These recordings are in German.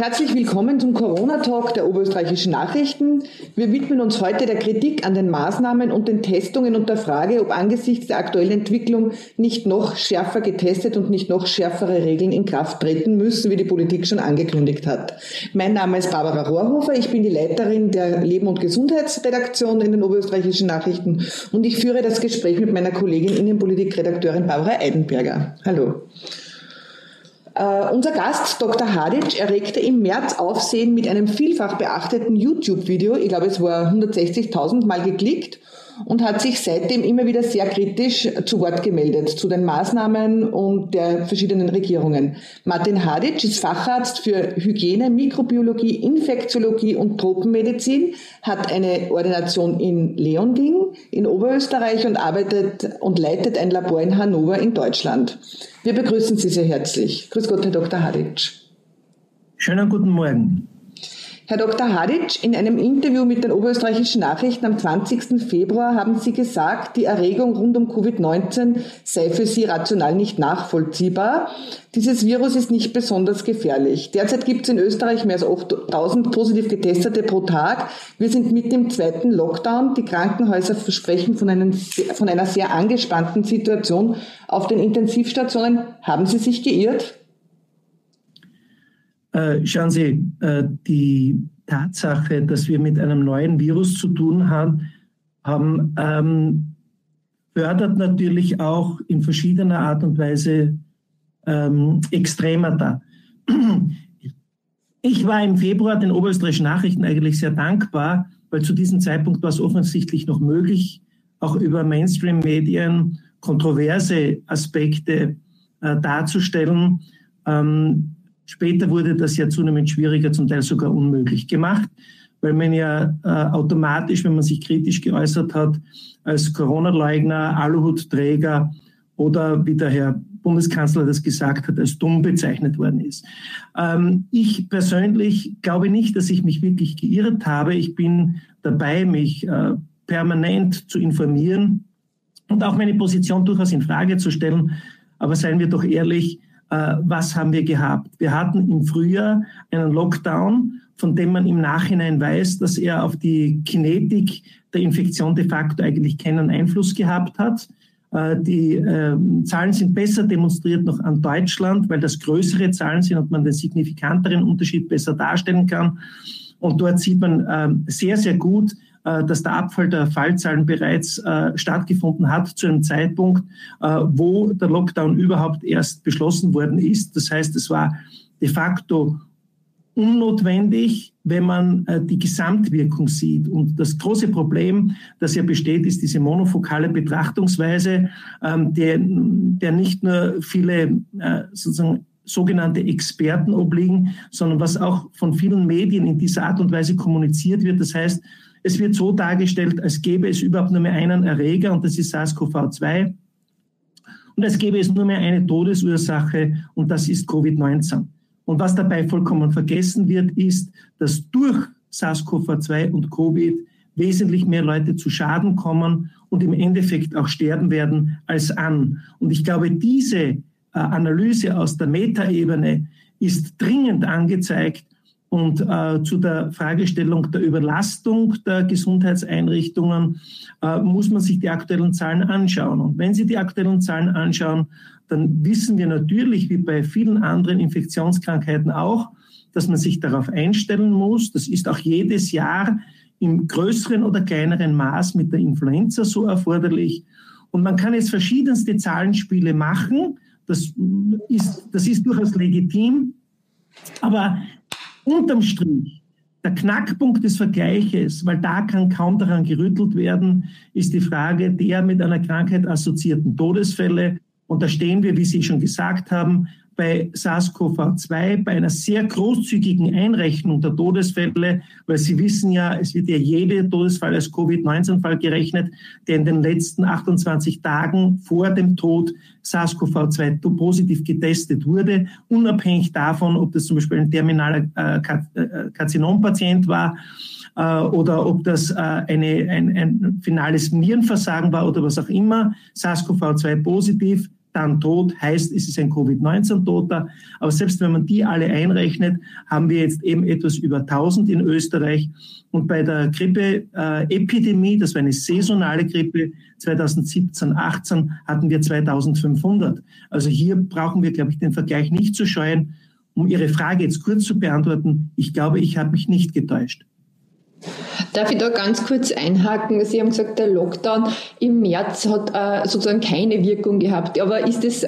Herzlich willkommen zum Corona-Talk der Oberösterreichischen Nachrichten. Wir widmen uns heute der Kritik an den Maßnahmen und den Testungen und der Frage, ob angesichts der aktuellen Entwicklung nicht noch schärfer getestet und nicht noch schärfere Regeln in Kraft treten müssen, wie die Politik schon angekündigt hat. Mein Name ist Barbara Rohrhofer, ich bin die Leiterin der Leben- und Gesundheitsredaktion in den Oberösterreichischen Nachrichten und ich führe das Gespräch mit meiner Kollegin Innenpolitikredakteurin Barbara Eidenberger. Hallo. Uh, unser Gast, Dr. Hadic, erregte im März Aufsehen mit einem vielfach beachteten YouTube-Video. Ich glaube, es war 160.000 Mal geklickt und hat sich seitdem immer wieder sehr kritisch zu Wort gemeldet zu den Maßnahmen und der verschiedenen Regierungen. Martin Hadic ist Facharzt für Hygiene, Mikrobiologie, Infektiologie und Tropenmedizin, hat eine Ordination in Leonding in Oberösterreich und arbeitet und leitet ein Labor in Hannover in Deutschland. Wir begrüßen Sie sehr herzlich. Grüß Gott, Herr Dr. Hadic. Schönen guten Morgen. Herr Dr. Hadic, in einem Interview mit den Oberösterreichischen Nachrichten am 20. Februar haben Sie gesagt, die Erregung rund um Covid-19 sei für Sie rational nicht nachvollziehbar. Dieses Virus ist nicht besonders gefährlich. Derzeit gibt es in Österreich mehr als 8000 positiv Getestete pro Tag. Wir sind mit dem zweiten Lockdown. Die Krankenhäuser versprechen von, einem, von einer sehr angespannten Situation auf den Intensivstationen. Haben Sie sich geirrt? Äh, schauen Sie, äh, die Tatsache, dass wir mit einem neuen Virus zu tun haben, haben ähm, fördert natürlich auch in verschiedener Art und Weise ähm, Extremata. Ich war im Februar den Oberösterreichischen Nachrichten eigentlich sehr dankbar, weil zu diesem Zeitpunkt war es offensichtlich noch möglich, auch über Mainstream-Medien kontroverse Aspekte äh, darzustellen. Ähm, Später wurde das ja zunehmend schwieriger, zum Teil sogar unmöglich gemacht, weil man ja äh, automatisch, wenn man sich kritisch geäußert hat, als Corona-Leugner, Aluhutträger oder wie der Herr Bundeskanzler das gesagt hat, als dumm bezeichnet worden ist. Ähm, ich persönlich glaube nicht, dass ich mich wirklich geirrt habe. Ich bin dabei, mich äh, permanent zu informieren und auch meine Position durchaus in Frage zu stellen. Aber seien wir doch ehrlich, was haben wir gehabt? Wir hatten im Frühjahr einen Lockdown, von dem man im Nachhinein weiß, dass er auf die Kinetik der Infektion de facto eigentlich keinen Einfluss gehabt hat. Äh, die äh, Zahlen sind besser demonstriert noch an Deutschland, weil das größere Zahlen sind und man den signifikanteren Unterschied besser darstellen kann. Und dort sieht man äh, sehr, sehr gut, äh, dass der Abfall der Fallzahlen bereits äh, stattgefunden hat zu einem Zeitpunkt, äh, wo der Lockdown überhaupt erst beschlossen worden ist. Das heißt, es war de facto unnotwendig, wenn man die Gesamtwirkung sieht. Und das große Problem, das ja besteht, ist diese monofokale Betrachtungsweise, ähm, der, der nicht nur viele sozusagen sogenannte Experten obliegen, sondern was auch von vielen Medien in dieser Art und Weise kommuniziert wird. Das heißt, es wird so dargestellt, als gäbe es überhaupt nur mehr einen Erreger und das ist SARS-CoV-2. Und als gäbe es nur mehr eine Todesursache und das ist Covid-19. Und was dabei vollkommen vergessen wird, ist, dass durch SARS-CoV-2 und Covid wesentlich mehr Leute zu Schaden kommen und im Endeffekt auch sterben werden als an. Und ich glaube, diese äh, Analyse aus der Metaebene ist dringend angezeigt und äh, zu der Fragestellung der Überlastung der Gesundheitseinrichtungen äh, muss man sich die aktuellen Zahlen anschauen. Und wenn Sie die aktuellen Zahlen anschauen, dann wissen wir natürlich, wie bei vielen anderen Infektionskrankheiten auch, dass man sich darauf einstellen muss. Das ist auch jedes Jahr im größeren oder kleineren Maß mit der Influenza so erforderlich. Und man kann jetzt verschiedenste Zahlenspiele machen. Das ist, das ist durchaus legitim. Aber unterm Strich, der Knackpunkt des Vergleiches, weil da kann kaum daran gerüttelt werden, ist die Frage der mit einer Krankheit assoziierten Todesfälle. Und da stehen wir, wie Sie schon gesagt haben, bei SARS-CoV-2 bei einer sehr großzügigen Einrechnung der Todesfälle, weil Sie wissen ja, es wird ja jeder Todesfall als Covid-19-Fall gerechnet, der in den letzten 28 Tagen vor dem Tod SARS-CoV-2 positiv getestet wurde, unabhängig davon, ob das zum Beispiel ein terminaler äh, äh Karzinompatient war äh, oder ob das eine, ein, ein finales Nierenversagen war oder was auch immer, SARS-CoV-2 positiv dann tot, heißt, es ist ein Covid-19-Toter. Aber selbst wenn man die alle einrechnet, haben wir jetzt eben etwas über 1000 in Österreich. Und bei der Grippe-Epidemie, das war eine saisonale Grippe, 2017, 18 hatten wir 2500. Also hier brauchen wir, glaube ich, den Vergleich nicht zu scheuen. Um Ihre Frage jetzt kurz zu beantworten, ich glaube, ich habe mich nicht getäuscht. Darf ich da ganz kurz einhaken? Sie haben gesagt, der Lockdown im März hat äh, sozusagen keine Wirkung gehabt. Aber ist das äh,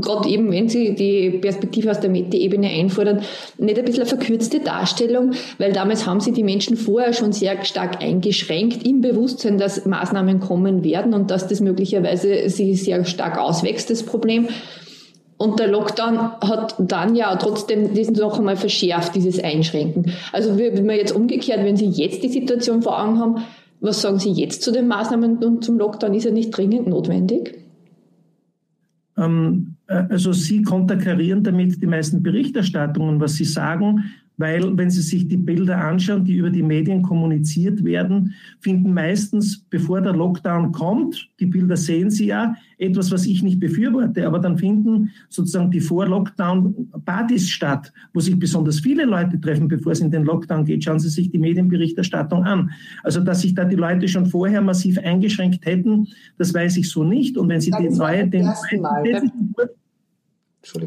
gerade eben, wenn Sie die Perspektive aus der Meta-Ebene einfordern, nicht ein bisschen eine verkürzte Darstellung? Weil damals haben Sie die Menschen vorher schon sehr stark eingeschränkt im Bewusstsein, dass Maßnahmen kommen werden und dass das möglicherweise sich sehr stark auswächst, das Problem. Und der Lockdown hat dann ja trotzdem diesen noch einmal verschärft, dieses Einschränken. Also wenn wir jetzt umgekehrt, wenn Sie jetzt die Situation vor Augen haben, was sagen Sie jetzt zu den Maßnahmen und zum Lockdown? Ist er nicht dringend notwendig? Ähm, äh, also Sie konterkarieren damit die meisten Berichterstattungen, was Sie sagen weil wenn Sie sich die Bilder anschauen, die über die Medien kommuniziert werden, finden meistens, bevor der Lockdown kommt, die Bilder sehen Sie ja, etwas, was ich nicht befürworte, aber dann finden sozusagen die Vor-Lockdown-Partys statt, wo sich besonders viele Leute treffen, bevor es in den Lockdown geht. Schauen Sie sich die Medienberichterstattung an. Also, dass sich da die Leute schon vorher massiv eingeschränkt hätten, das weiß ich so nicht. Und wenn Sie die neue, den, den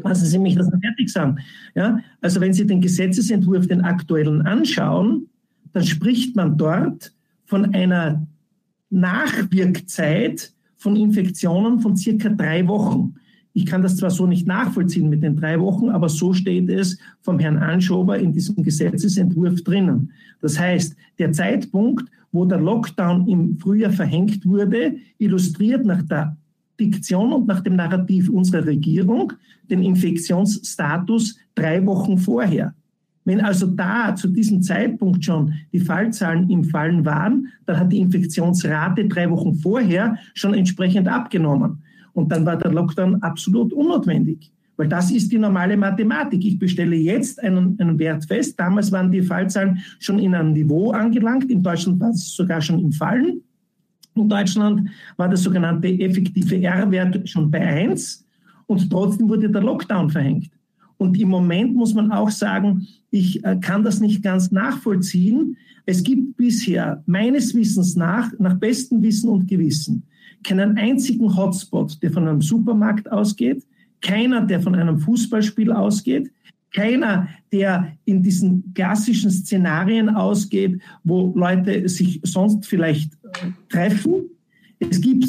Lassen Sie mich das fertig sagen. Ja, also wenn Sie den Gesetzesentwurf, den aktuellen anschauen, dann spricht man dort von einer Nachwirkzeit von Infektionen von circa drei Wochen. Ich kann das zwar so nicht nachvollziehen mit den drei Wochen, aber so steht es vom Herrn Anschober in diesem Gesetzesentwurf drinnen. Das heißt, der Zeitpunkt, wo der Lockdown im Frühjahr verhängt wurde, illustriert nach der Fiktion und nach dem Narrativ unserer Regierung den Infektionsstatus drei Wochen vorher. Wenn also da zu diesem Zeitpunkt schon die Fallzahlen im Fallen waren, dann hat die Infektionsrate drei Wochen vorher schon entsprechend abgenommen. Und dann war der Lockdown absolut unnotwendig. Weil das ist die normale Mathematik. Ich bestelle jetzt einen, einen Wert fest. Damals waren die Fallzahlen schon in einem Niveau angelangt. In Deutschland war es sogar schon im Fallen. In Deutschland war der sogenannte effektive R-Wert schon bei 1 und trotzdem wurde der Lockdown verhängt. Und im Moment muss man auch sagen, ich äh, kann das nicht ganz nachvollziehen. Es gibt bisher meines Wissens nach, nach bestem Wissen und Gewissen, keinen einzigen Hotspot, der von einem Supermarkt ausgeht, keiner, der von einem Fußballspiel ausgeht, keiner, der in diesen klassischen Szenarien ausgeht, wo Leute sich sonst vielleicht äh, treffen. Es gibt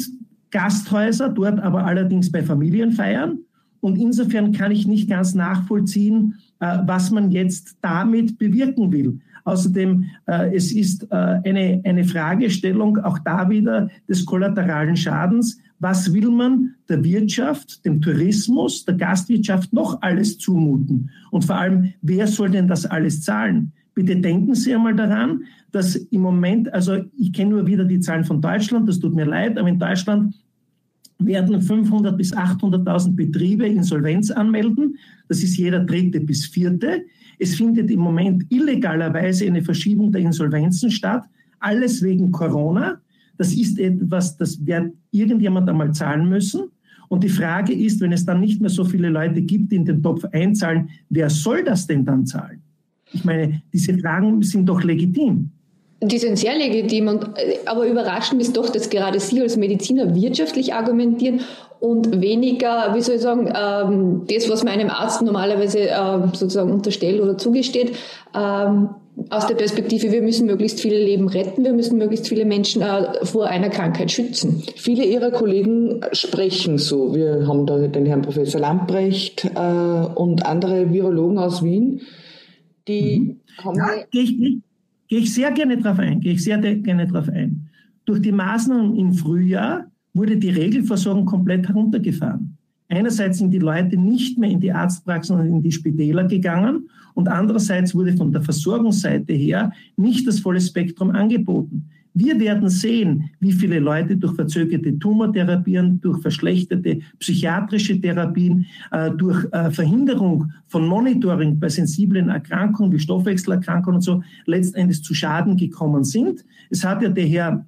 Gasthäuser, dort aber allerdings bei Familienfeiern. Und insofern kann ich nicht ganz nachvollziehen, äh, was man jetzt damit bewirken will. Außerdem, äh, es ist eine, eine Fragestellung auch da wieder des kollateralen Schadens was will man der Wirtschaft, dem Tourismus, der Gastwirtschaft noch alles zumuten? Und vor allem, wer soll denn das alles zahlen? Bitte denken Sie einmal daran, dass im Moment, also ich kenne nur wieder die Zahlen von Deutschland, das tut mir leid, aber in Deutschland werden 500 bis 800.000 Betriebe Insolvenz anmelden. Das ist jeder dritte bis vierte. Es findet im Moment illegalerweise eine Verschiebung der Insolvenzen statt, alles wegen Corona. Das ist etwas, das wird irgendjemand einmal zahlen müssen. Und die Frage ist, wenn es dann nicht mehr so viele Leute gibt, die in den Topf einzahlen, wer soll das denn dann zahlen? Ich meine, diese Fragen sind doch legitim. Die sind sehr legitim, und, aber überraschend ist doch, dass gerade Sie als Mediziner wirtschaftlich argumentieren und weniger, wie soll ich sagen, ähm, das, was man einem Arzt normalerweise ähm, sozusagen unterstellt oder zugesteht, ähm, aus der Perspektive, wir müssen möglichst viele Leben retten, wir müssen möglichst viele Menschen äh, vor einer Krankheit schützen. Viele Ihrer Kollegen sprechen so. Wir haben da den Herrn Professor Lamprecht äh, und andere Virologen aus Wien, die mhm. haben. Ja, gehe ich, sehr gerne darauf ein, gehe ich sehr gerne darauf ein. Durch die Maßnahmen im Frühjahr wurde die Regelversorgung komplett heruntergefahren. Einerseits sind die Leute nicht mehr in die Arztpraxen und in die Spitäler gegangen und andererseits wurde von der Versorgungsseite her nicht das volle Spektrum angeboten. Wir werden sehen, wie viele Leute durch verzögerte Tumortherapien, durch verschlechterte psychiatrische Therapien, äh, durch äh, Verhinderung von Monitoring bei sensiblen Erkrankungen wie Stoffwechselerkrankungen und so letztendlich zu Schaden gekommen sind. Es hat ja der Herr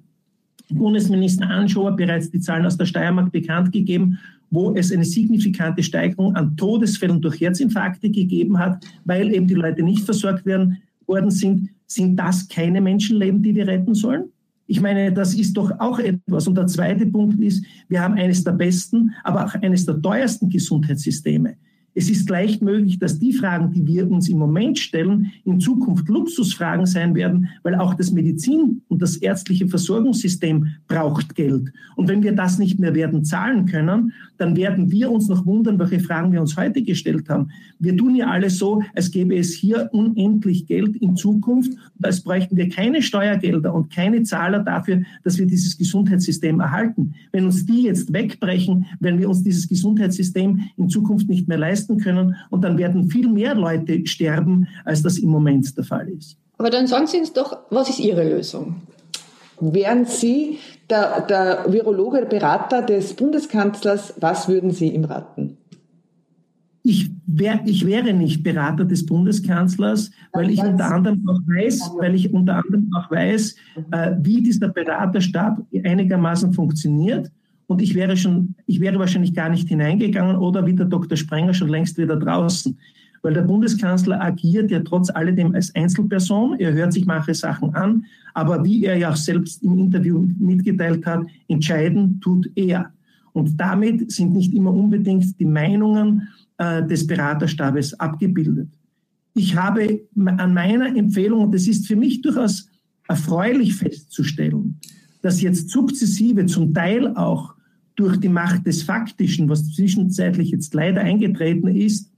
Bundesminister Anschober bereits die Zahlen aus der Steiermark bekannt gegeben wo es eine signifikante Steigerung an Todesfällen durch Herzinfarkte gegeben hat, weil eben die Leute nicht versorgt werden worden sind, sind das keine Menschenleben, die wir retten sollen? Ich meine, das ist doch auch etwas. Und der zweite Punkt ist, wir haben eines der besten, aber auch eines der teuersten Gesundheitssysteme. Es ist leicht möglich, dass die Fragen, die wir uns im Moment stellen, in Zukunft Luxusfragen sein werden, weil auch das Medizin- und das ärztliche Versorgungssystem braucht Geld. Und wenn wir das nicht mehr werden zahlen können, dann werden wir uns noch wundern, welche Fragen wir uns heute gestellt haben. Wir tun ja alles so, als gäbe es hier unendlich Geld in Zukunft, als bräuchten wir keine Steuergelder und keine Zahler dafür, dass wir dieses Gesundheitssystem erhalten. Wenn uns die jetzt wegbrechen, wenn wir uns dieses Gesundheitssystem in Zukunft nicht mehr leisten leisten können. Und dann werden viel mehr Leute sterben, als das im Moment der Fall ist. Aber dann sagen Sie uns doch, was ist Ihre Lösung? Wären Sie der, der Virologe, der Berater des Bundeskanzlers, was würden Sie ihm raten? Ich, wär, ich wäre nicht Berater des Bundeskanzlers, weil ich unter anderem auch weiß, weil ich unter anderem auch weiß, äh, wie dieser Beraterstab einigermaßen funktioniert und ich wäre schon, ich wäre wahrscheinlich gar nicht hineingegangen oder wie der Dr. Sprenger schon längst wieder draußen. Weil der Bundeskanzler agiert ja trotz alledem als Einzelperson. Er hört sich manche Sachen an, aber wie er ja auch selbst im Interview mitgeteilt hat, entscheiden tut er. Und damit sind nicht immer unbedingt die Meinungen äh, des Beraterstabes abgebildet. Ich habe an meiner Empfehlung, und das ist für mich durchaus erfreulich festzustellen, dass jetzt sukzessive zum Teil auch durch die Macht des Faktischen, was zwischenzeitlich jetzt leider eingetreten ist,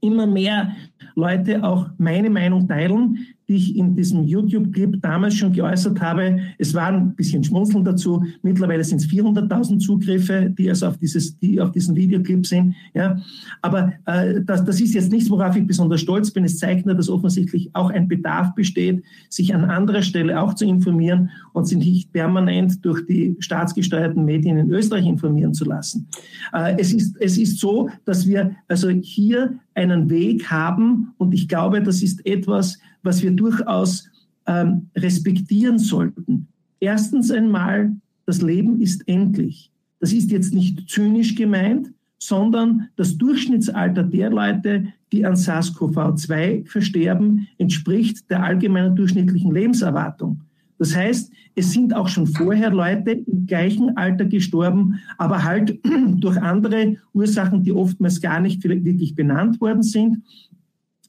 immer mehr Leute auch meine Meinung teilen, die ich in diesem YouTube-Clip damals schon geäußert habe. Es waren ein bisschen Schmunzeln dazu. Mittlerweile sind es 400.000 Zugriffe, die also auf, dieses, die auf diesen Videoclip sind. Ja. Aber äh, das, das ist jetzt nichts, worauf ich besonders stolz bin. Es zeigt nur, dass offensichtlich auch ein Bedarf besteht, sich an anderer Stelle auch zu informieren und sich nicht permanent durch die staatsgesteuerten Medien in Österreich informieren zu lassen. Äh, es, ist, es ist so, dass wir also hier einen Weg haben und ich glaube, das ist etwas, was wir durchaus ähm, respektieren sollten. Erstens einmal, das Leben ist endlich. Das ist jetzt nicht zynisch gemeint, sondern das Durchschnittsalter der Leute, die an SARS-CoV-2 versterben, entspricht der allgemeinen durchschnittlichen Lebenserwartung. Das heißt, es sind auch schon vorher Leute im gleichen Alter gestorben, aber halt durch andere Ursachen, die oftmals gar nicht wirklich benannt worden sind.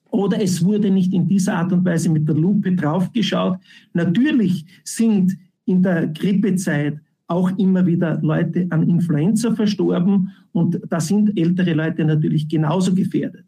Oder es wurde nicht in dieser Art und Weise mit der Lupe draufgeschaut. Natürlich sind in der Grippezeit auch immer wieder Leute an Influenza verstorben und da sind ältere Leute natürlich genauso gefährdet.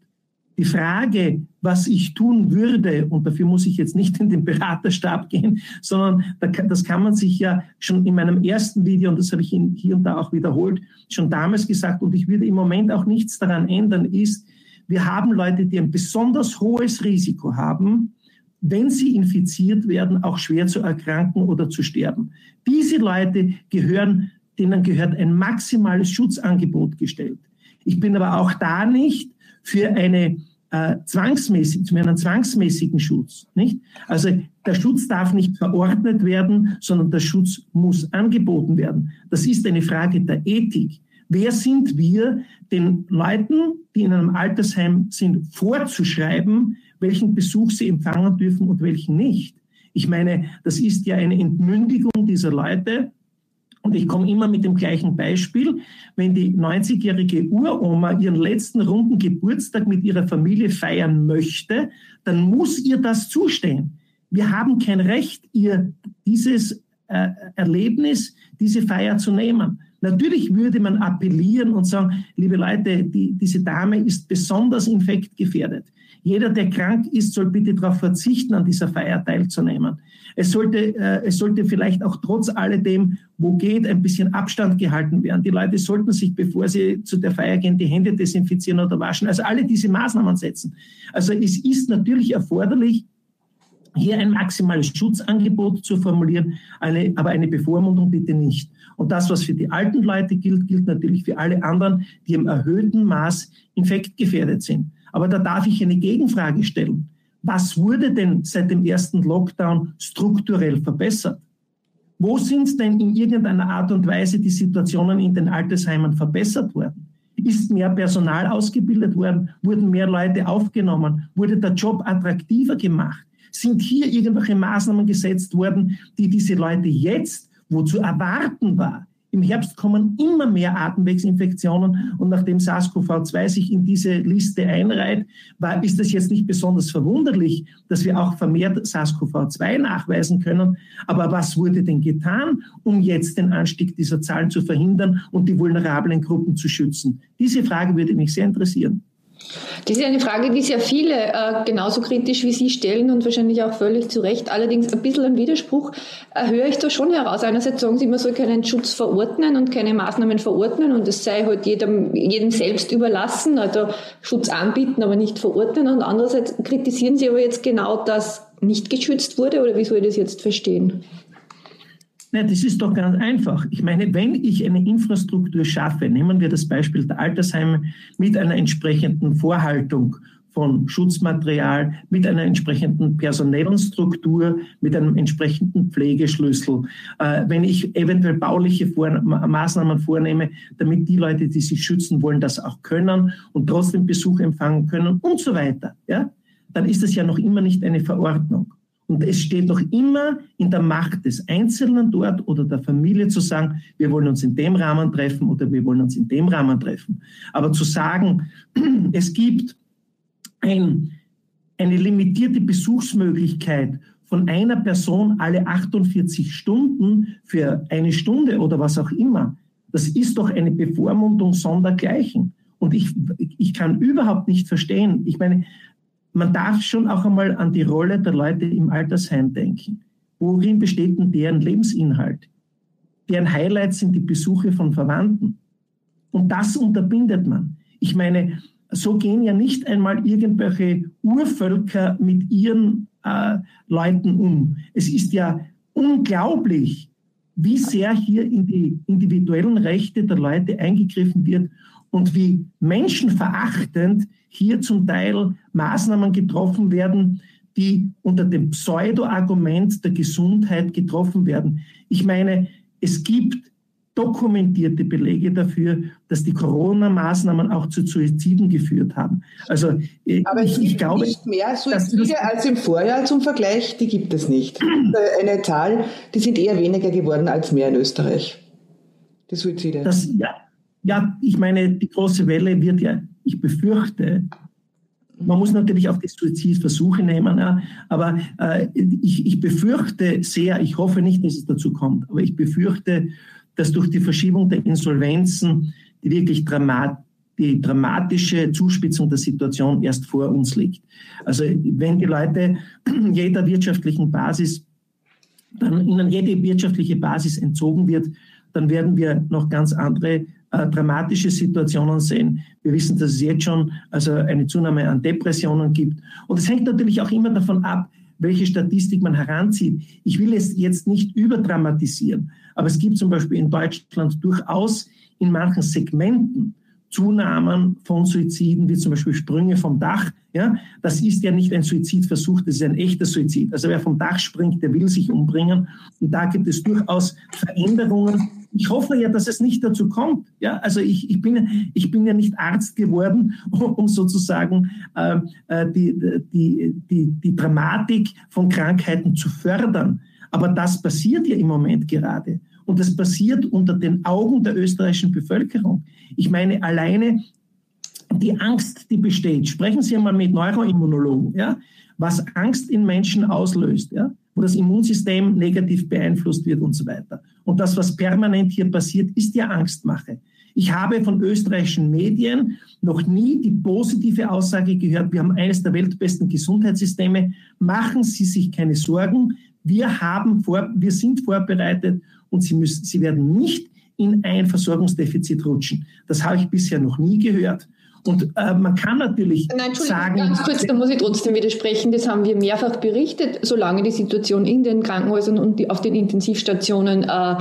Die Frage, was ich tun würde, und dafür muss ich jetzt nicht in den Beraterstab gehen, sondern das kann man sich ja schon in meinem ersten Video, und das habe ich hier und da auch wiederholt, schon damals gesagt, und ich würde im Moment auch nichts daran ändern, ist, wir haben Leute, die ein besonders hohes Risiko haben, wenn sie infiziert werden, auch schwer zu erkranken oder zu sterben. Diese Leute gehören, denen gehört ein maximales Schutzangebot gestellt. Ich bin aber auch da nicht für eine äh, zwangsmäßig, zu einem zwangsmäßigen Schutz. Nicht? Also der Schutz darf nicht verordnet werden, sondern der Schutz muss angeboten werden. Das ist eine Frage der Ethik. Wer sind wir, den Leuten, die in einem Altersheim sind, vorzuschreiben, welchen Besuch sie empfangen dürfen und welchen nicht? Ich meine, das ist ja eine Entmündigung dieser Leute. Und ich komme immer mit dem gleichen Beispiel. Wenn die 90-jährige Uroma ihren letzten runden Geburtstag mit ihrer Familie feiern möchte, dann muss ihr das zustehen. Wir haben kein Recht, ihr dieses äh, Erlebnis, diese Feier zu nehmen. Natürlich würde man appellieren und sagen, liebe Leute, die, diese Dame ist besonders infektgefährdet. Jeder, der krank ist, soll bitte darauf verzichten, an dieser Feier teilzunehmen. Es sollte, äh, es sollte vielleicht auch trotz alledem, wo geht, ein bisschen Abstand gehalten werden. Die Leute sollten sich, bevor sie zu der Feier gehen, die Hände desinfizieren oder waschen. Also alle diese Maßnahmen setzen. Also es ist natürlich erforderlich, hier ein maximales Schutzangebot zu formulieren, eine, aber eine Bevormundung bitte nicht. Und das, was für die alten Leute gilt, gilt natürlich für alle anderen, die im erhöhten Maß infektgefährdet sind. Aber da darf ich eine Gegenfrage stellen. Was wurde denn seit dem ersten Lockdown strukturell verbessert? Wo sind denn in irgendeiner Art und Weise die Situationen in den Altersheimen verbessert worden? Ist mehr Personal ausgebildet worden? Wurden mehr Leute aufgenommen? Wurde der Job attraktiver gemacht? Sind hier irgendwelche Maßnahmen gesetzt worden, die diese Leute jetzt, wo zu erwarten war, im Herbst kommen immer mehr Atemwegsinfektionen und nachdem SARS-CoV-2 sich in diese Liste einreiht, war, ist es jetzt nicht besonders verwunderlich, dass wir auch vermehrt SARS-CoV-2 nachweisen können. Aber was wurde denn getan, um jetzt den Anstieg dieser Zahlen zu verhindern und die vulnerablen Gruppen zu schützen? Diese Frage würde mich sehr interessieren. Das ist eine Frage, die sehr viele äh, genauso kritisch wie Sie stellen und wahrscheinlich auch völlig zu Recht. Allerdings ein bisschen ein Widerspruch äh, höre ich da schon heraus. Einerseits sagen Sie, man soll keinen Schutz verordnen und keine Maßnahmen verordnen und es sei halt jedem, jedem selbst überlassen, also Schutz anbieten, aber nicht verordnen. Und andererseits kritisieren Sie aber jetzt genau, dass nicht geschützt wurde oder wie soll ich das jetzt verstehen? Nein, das ist doch ganz einfach. Ich meine, wenn ich eine Infrastruktur schaffe, nehmen wir das Beispiel der Altersheime mit einer entsprechenden Vorhaltung von Schutzmaterial, mit einer entsprechenden personellen Struktur, mit einem entsprechenden Pflegeschlüssel. Äh, wenn ich eventuell bauliche Vor Maßnahmen vornehme, damit die Leute, die sich schützen wollen, das auch können und trotzdem Besuch empfangen können und so weiter, ja, dann ist das ja noch immer nicht eine Verordnung. Und es steht noch immer in der Macht des Einzelnen dort oder der Familie zu sagen, wir wollen uns in dem Rahmen treffen oder wir wollen uns in dem Rahmen treffen. Aber zu sagen, es gibt ein, eine limitierte Besuchsmöglichkeit von einer Person alle 48 Stunden für eine Stunde oder was auch immer, das ist doch eine Bevormundung sondergleichen. Und ich, ich kann überhaupt nicht verstehen. Ich meine, man darf schon auch einmal an die Rolle der Leute im Altersheim denken. Worin besteht denn deren Lebensinhalt? Deren Highlights sind die Besuche von Verwandten. Und das unterbindet man. Ich meine, so gehen ja nicht einmal irgendwelche Urvölker mit ihren äh, Leuten um. Es ist ja unglaublich, wie sehr hier in die individuellen Rechte der Leute eingegriffen wird und wie menschenverachtend hier zum Teil Maßnahmen getroffen werden, die unter dem Pseudo-Argument der Gesundheit getroffen werden. Ich meine, es gibt dokumentierte Belege dafür, dass die Corona-Maßnahmen auch zu Suiziden geführt haben. Also äh, Aber ich, ich glaube, nicht mehr Suizide als im Vorjahr zum Vergleich, die gibt es nicht. Eine Zahl, die sind eher weniger geworden als mehr in Österreich. Die Suizide. Das, ja, ja, ich meine, die große Welle wird ja, ich befürchte, man muss natürlich auch die Suizidversuche nehmen, ja, aber äh, ich, ich befürchte sehr, ich hoffe nicht, dass es dazu kommt, aber ich befürchte, dass durch die Verschiebung der Insolvenzen die wirklich dramat, die dramatische Zuspitzung der Situation erst vor uns liegt. Also wenn die Leute jeder wirtschaftlichen Basis, dann ihnen jede wirtschaftliche Basis entzogen wird, dann werden wir noch ganz andere äh, dramatische Situationen sehen. Wir wissen, dass es jetzt schon also eine Zunahme an Depressionen gibt. Und es hängt natürlich auch immer davon ab, welche Statistik man heranzieht. Ich will es jetzt nicht überdramatisieren, aber es gibt zum Beispiel in Deutschland durchaus in manchen Segmenten Zunahmen von Suiziden, wie zum Beispiel Sprünge vom Dach. Ja, das ist ja nicht ein Suizidversuch, das ist ein echter Suizid. Also wer vom Dach springt, der will sich umbringen. Und da gibt es durchaus Veränderungen. Ich hoffe ja, dass es nicht dazu kommt. Ja, also ich, ich, bin, ich bin ja nicht Arzt geworden, um sozusagen äh, äh die, die, die, die Dramatik von Krankheiten zu fördern. Aber das passiert ja im Moment gerade. Und das passiert unter den Augen der österreichischen Bevölkerung. Ich meine, alleine die Angst, die besteht. Sprechen Sie einmal mit Neuroimmunologen, ja, was Angst in Menschen auslöst, ja, wo das Immunsystem negativ beeinflusst wird und so weiter. Und das, was permanent hier passiert, ist ja Angstmache. Ich habe von österreichischen Medien noch nie die positive Aussage gehört, wir haben eines der weltbesten Gesundheitssysteme. Machen Sie sich keine Sorgen. Wir haben vor, wir sind vorbereitet und Sie müssen, Sie werden nicht in ein Versorgungsdefizit rutschen. Das habe ich bisher noch nie gehört. Und äh, man kann natürlich Nein, sagen. Ganz kurz, da muss ich trotzdem widersprechen. Das haben wir mehrfach berichtet, solange die Situation in den Krankenhäusern und die, auf den Intensivstationen äh,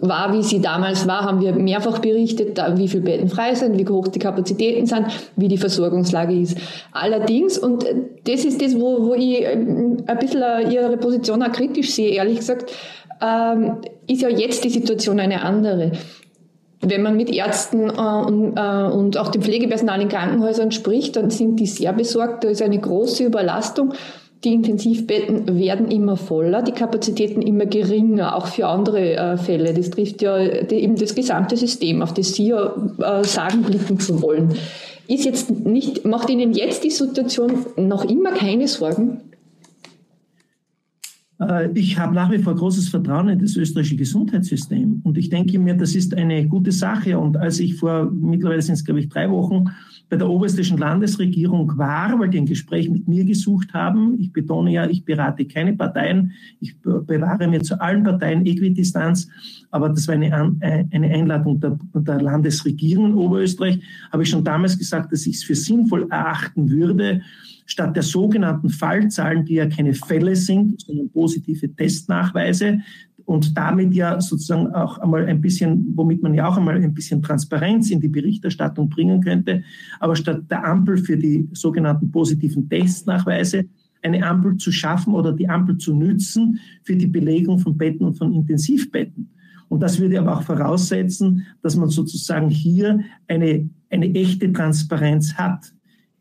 war, wie sie damals war, haben wir mehrfach berichtet, wie viele Betten frei sind, wie hoch die Kapazitäten sind, wie die Versorgungslage ist. Allerdings, und das ist das, wo, wo ich ähm, ein bisschen Ihre Position auch kritisch sehe, ehrlich gesagt, ähm, ist ja jetzt die Situation eine andere. Wenn man mit Ärzten äh, und, äh, und auch dem Pflegepersonal in Krankenhäusern spricht, dann sind die sehr besorgt. Da ist eine große Überlastung. Die Intensivbetten werden immer voller, die Kapazitäten immer geringer, auch für andere äh, Fälle. Das trifft ja die, eben das gesamte System, auf das Sie ja äh, sagen, blicken zu wollen. Ist jetzt nicht, macht Ihnen jetzt die Situation noch immer keine Sorgen? Äh, ich habe nach wie vor großes Vertrauen in das österreichische Gesundheitssystem. Und ich denke mir, das ist eine gute Sache. Und als ich vor, mittlerweile sind es, glaube ich, drei Wochen, bei der oberösterreichischen Landesregierung war, weil die ein Gespräch mit mir gesucht haben. Ich betone ja, ich berate keine Parteien. Ich bewahre mir zu allen Parteien Äquidistanz. Aber das war eine, äh, eine Einladung der, der Landesregierung in Oberösterreich. Habe ich schon damals gesagt, dass ich es für sinnvoll erachten würde, statt der sogenannten Fallzahlen, die ja keine Fälle sind, sondern positive Testnachweise, und damit ja sozusagen auch einmal ein bisschen, womit man ja auch einmal ein bisschen Transparenz in die Berichterstattung bringen könnte, aber statt der Ampel für die sogenannten positiven Testnachweise eine Ampel zu schaffen oder die Ampel zu nützen für die Belegung von Betten und von Intensivbetten. Und das würde aber auch voraussetzen, dass man sozusagen hier eine, eine echte Transparenz hat.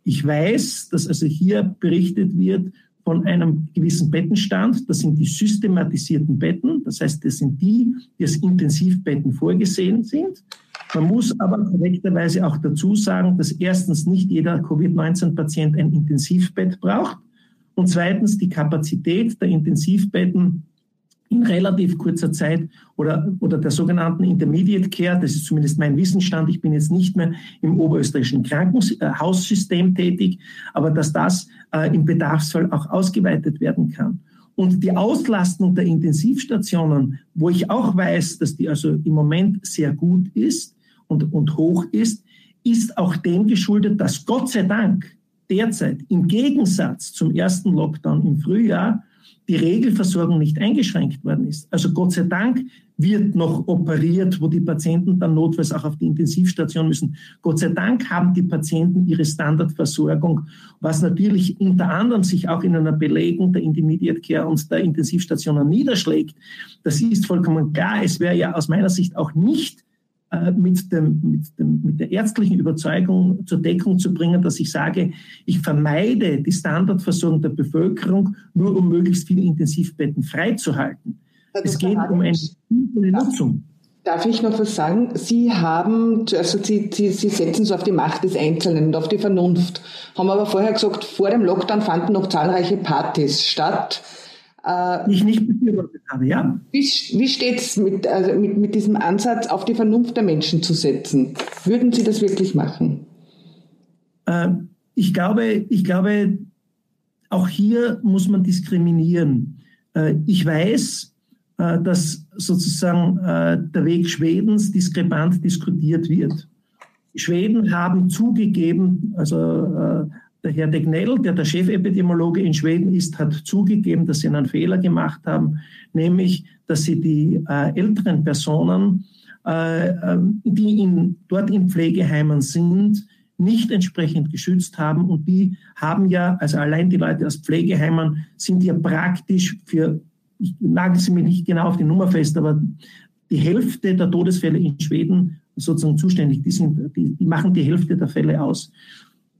Ich weiß, dass also hier berichtet wird von einem gewissen Bettenstand. Das sind die systematisierten Betten. Das heißt, das sind die, die als Intensivbetten vorgesehen sind. Man muss aber korrekterweise auch dazu sagen, dass erstens nicht jeder Covid-19-Patient ein Intensivbett braucht und zweitens die Kapazität der Intensivbetten in relativ kurzer Zeit oder, oder der sogenannten Intermediate Care, das ist zumindest mein Wissensstand, ich bin jetzt nicht mehr im oberösterreichischen Krankenhaussystem tätig, aber dass das äh, im Bedarfsfall auch ausgeweitet werden kann. Und die Auslastung der Intensivstationen, wo ich auch weiß, dass die also im Moment sehr gut ist und, und hoch ist, ist auch dem geschuldet, dass Gott sei Dank derzeit im Gegensatz zum ersten Lockdown im Frühjahr die Regelversorgung nicht eingeschränkt worden ist. Also Gott sei Dank wird noch operiert, wo die Patienten dann notfalls auch auf die Intensivstation müssen. Gott sei Dank haben die Patienten ihre Standardversorgung, was natürlich unter anderem sich auch in einer Belegung der Intermediate Care und der Intensivstationen niederschlägt. Das ist vollkommen klar. Es wäre ja aus meiner Sicht auch nicht mit, dem, mit, dem, mit der ärztlichen Überzeugung zur Deckung zu bringen, dass ich sage, ich vermeide die Standardversorgung der Bevölkerung nur um möglichst viele Intensivbetten freizuhalten. Es geht um eine sinnvolle Nutzung. Darf ich noch was sagen? Sie haben, also Sie, Sie, Sie setzen so auf die Macht des Einzelnen und auf die Vernunft, haben aber vorher gesagt, vor dem Lockdown fanden noch zahlreiche Partys statt. Äh, ich nicht befürwortet habe, ja. Wie, wie steht es mit, also mit, mit diesem Ansatz, auf die Vernunft der Menschen zu setzen? Würden Sie das wirklich machen? Äh, ich, glaube, ich glaube, auch hier muss man diskriminieren. Äh, ich weiß, äh, dass sozusagen äh, der Weg Schwedens diskrepant diskutiert wird. Die Schweden haben zugegeben, also äh, der Herr Degnell, der der Chefepidemiologe in Schweden ist, hat zugegeben, dass sie einen Fehler gemacht haben, nämlich, dass sie die äh, älteren Personen, äh, ähm, die in, dort in Pflegeheimen sind, nicht entsprechend geschützt haben. Und die haben ja, also allein die Leute aus Pflegeheimen sind ja praktisch für, ich nagel sie mir nicht genau auf die Nummer fest, aber die Hälfte der Todesfälle in Schweden sozusagen zuständig. Die, sind, die, die machen die Hälfte der Fälle aus.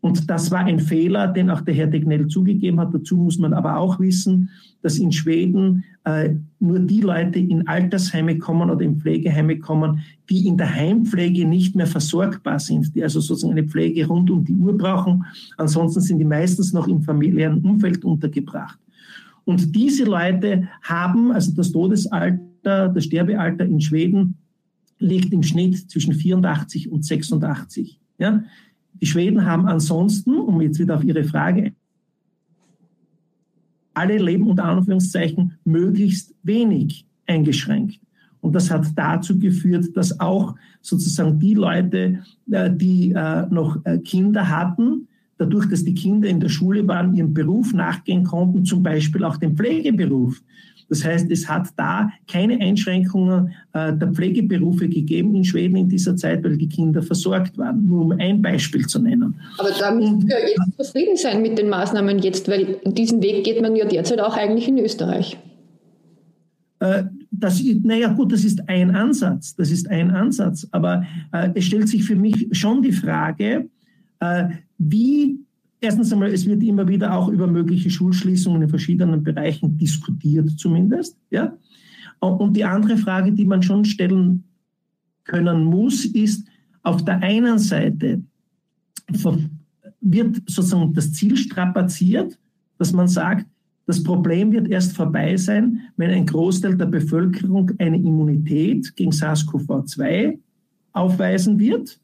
Und das war ein Fehler, den auch der Herr Degnell zugegeben hat. Dazu muss man aber auch wissen, dass in Schweden äh, nur die Leute in Altersheime kommen oder in Pflegeheime kommen, die in der Heimpflege nicht mehr versorgbar sind, die also sozusagen eine Pflege rund um die Uhr brauchen. Ansonsten sind die meistens noch im familiären Umfeld untergebracht. Und diese Leute haben, also das Todesalter, das Sterbealter in Schweden liegt im Schnitt zwischen 84 und 86. Ja? Die Schweden haben ansonsten, um jetzt wieder auf Ihre Frage, alle leben unter Anführungszeichen möglichst wenig eingeschränkt. Und das hat dazu geführt, dass auch sozusagen die Leute, äh, die äh, noch äh, Kinder hatten, dadurch, dass die Kinder in der Schule waren, ihrem Beruf nachgehen konnten, zum Beispiel auch den Pflegeberuf. Das heißt, es hat da keine Einschränkungen äh, der Pflegeberufe gegeben in Schweden in dieser Zeit, weil die Kinder versorgt waren, nur um ein Beispiel zu nennen. Aber da müssen wir jetzt zufrieden sein mit den Maßnahmen jetzt, weil diesen Weg geht man ja derzeit auch eigentlich in Österreich. Äh, das, naja gut, das ist ein Ansatz, das ist ein Ansatz, aber äh, es stellt sich für mich schon die Frage, äh, wie, erstens einmal, es wird immer wieder auch über mögliche Schulschließungen in verschiedenen Bereichen diskutiert zumindest, ja. Und die andere Frage, die man schon stellen können muss, ist, auf der einen Seite wird sozusagen das Ziel strapaziert, dass man sagt, das Problem wird erst vorbei sein, wenn ein Großteil der Bevölkerung eine Immunität gegen SARS-CoV-2 aufweisen wird.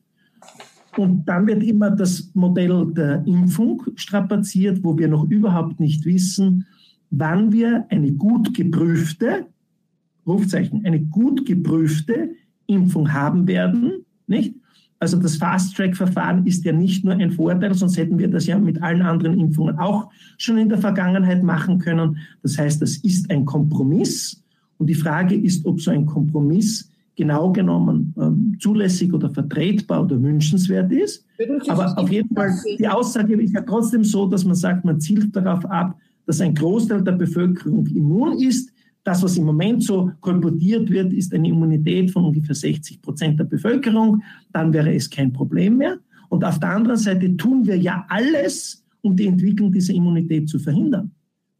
Und dann wird immer das Modell der Impfung strapaziert, wo wir noch überhaupt nicht wissen, wann wir eine gut geprüfte, Rufzeichen, eine gut geprüfte Impfung haben werden, nicht? Also das Fast-Track-Verfahren ist ja nicht nur ein Vorteil, sonst hätten wir das ja mit allen anderen Impfungen auch schon in der Vergangenheit machen können. Das heißt, das ist ein Kompromiss. Und die Frage ist, ob so ein Kompromiss genau genommen ähm, zulässig oder vertretbar oder wünschenswert ist. Aber auf jeden Fall, die Aussage ist ja trotzdem so, dass man sagt, man zielt darauf ab, dass ein Großteil der Bevölkerung immun ist, das, was im Moment so kolportiert wird, ist eine Immunität von ungefähr 60 Prozent der Bevölkerung. Dann wäre es kein Problem mehr. Und auf der anderen Seite tun wir ja alles, um die Entwicklung dieser Immunität zu verhindern.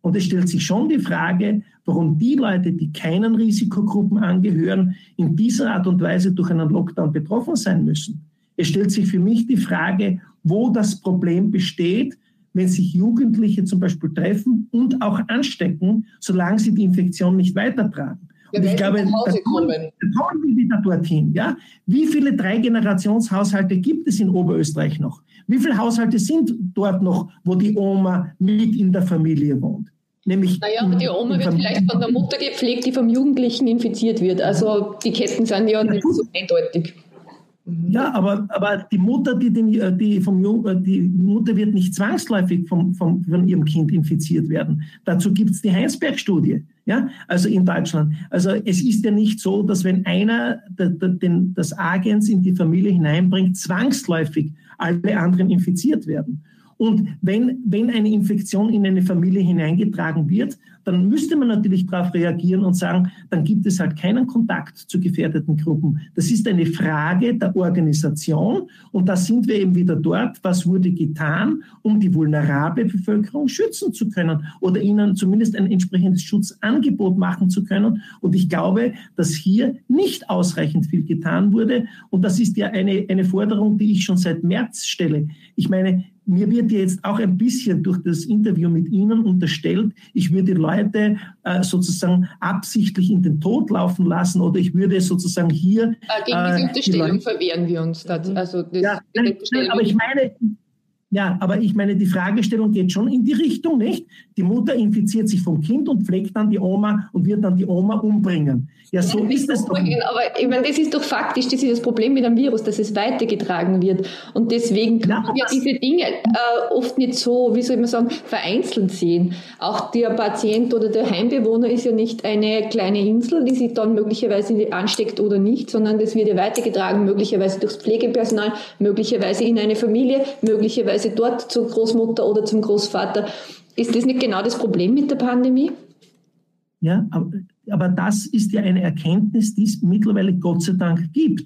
Und es stellt sich schon die Frage, warum die Leute, die keinen Risikogruppen angehören, in dieser Art und Weise durch einen Lockdown betroffen sein müssen. Es stellt sich für mich die Frage, wo das Problem besteht, wenn sich Jugendliche zum Beispiel treffen und auch anstecken, solange sie die Infektion nicht weitertragen. Ja, und ich glaube, kommen wir wieder dorthin. Ja? Wie viele Drei-Generations-Haushalte gibt es in Oberösterreich noch? Wie viele Haushalte sind dort noch, wo die Oma mit in der Familie wohnt? Nämlich naja, aber die Oma wird vielleicht von der Mutter gepflegt, die vom Jugendlichen infiziert wird. Also die Ketten sind ja nicht so eindeutig. Ja, aber, aber die Mutter, die, den, äh, die, vom Jung, äh, die Mutter wird nicht zwangsläufig vom, vom, von ihrem Kind infiziert werden. Dazu gibt es die Heinsberg-Studie, ja, also in Deutschland. Also es ist ja nicht so, dass wenn einer de, de, den, das Agens in die Familie hineinbringt, zwangsläufig alle anderen infiziert werden. Und wenn, wenn eine Infektion in eine Familie hineingetragen wird, dann müsste man natürlich darauf reagieren und sagen, dann gibt es halt keinen Kontakt zu gefährdeten Gruppen. Das ist eine Frage der Organisation und da sind wir eben wieder dort, was wurde getan, um die vulnerable Bevölkerung schützen zu können oder ihnen zumindest ein entsprechendes Schutzangebot machen zu können. Und ich glaube, dass hier nicht ausreichend viel getan wurde. Und das ist ja eine, eine Forderung, die ich schon seit März stelle. Ich meine, mir wird jetzt auch ein bisschen durch das Interview mit Ihnen unterstellt, ich würde Leute äh, sozusagen absichtlich in den Tod laufen lassen oder ich würde sozusagen hier. Äh, gegen diese äh, Unterstellung die verwehren wir uns. Das, also das ja, nein, aber ich meine, ja, aber ich meine, die Fragestellung geht schon in die Richtung, nicht? Die Mutter infiziert sich vom Kind und pflegt dann die Oma und wird dann die Oma umbringen. Ja, so Nein, ist es doch. Aber ich meine, das ist doch faktisch, das ist das Problem mit dem Virus, dass es weitergetragen wird. Und deswegen kann man ja diese Dinge äh, oft nicht so, wie soll man sagen, vereinzelt sehen. Auch der Patient oder der Heimbewohner ist ja nicht eine kleine Insel, die sich dann möglicherweise ansteckt oder nicht, sondern das wird ja weitergetragen, möglicherweise durchs Pflegepersonal, möglicherweise in eine Familie, möglicherweise dort zur Großmutter oder zum Großvater. Ist das nicht genau das Problem mit der Pandemie? Ja, aber, aber das ist ja eine Erkenntnis, die es mittlerweile Gott sei Dank gibt.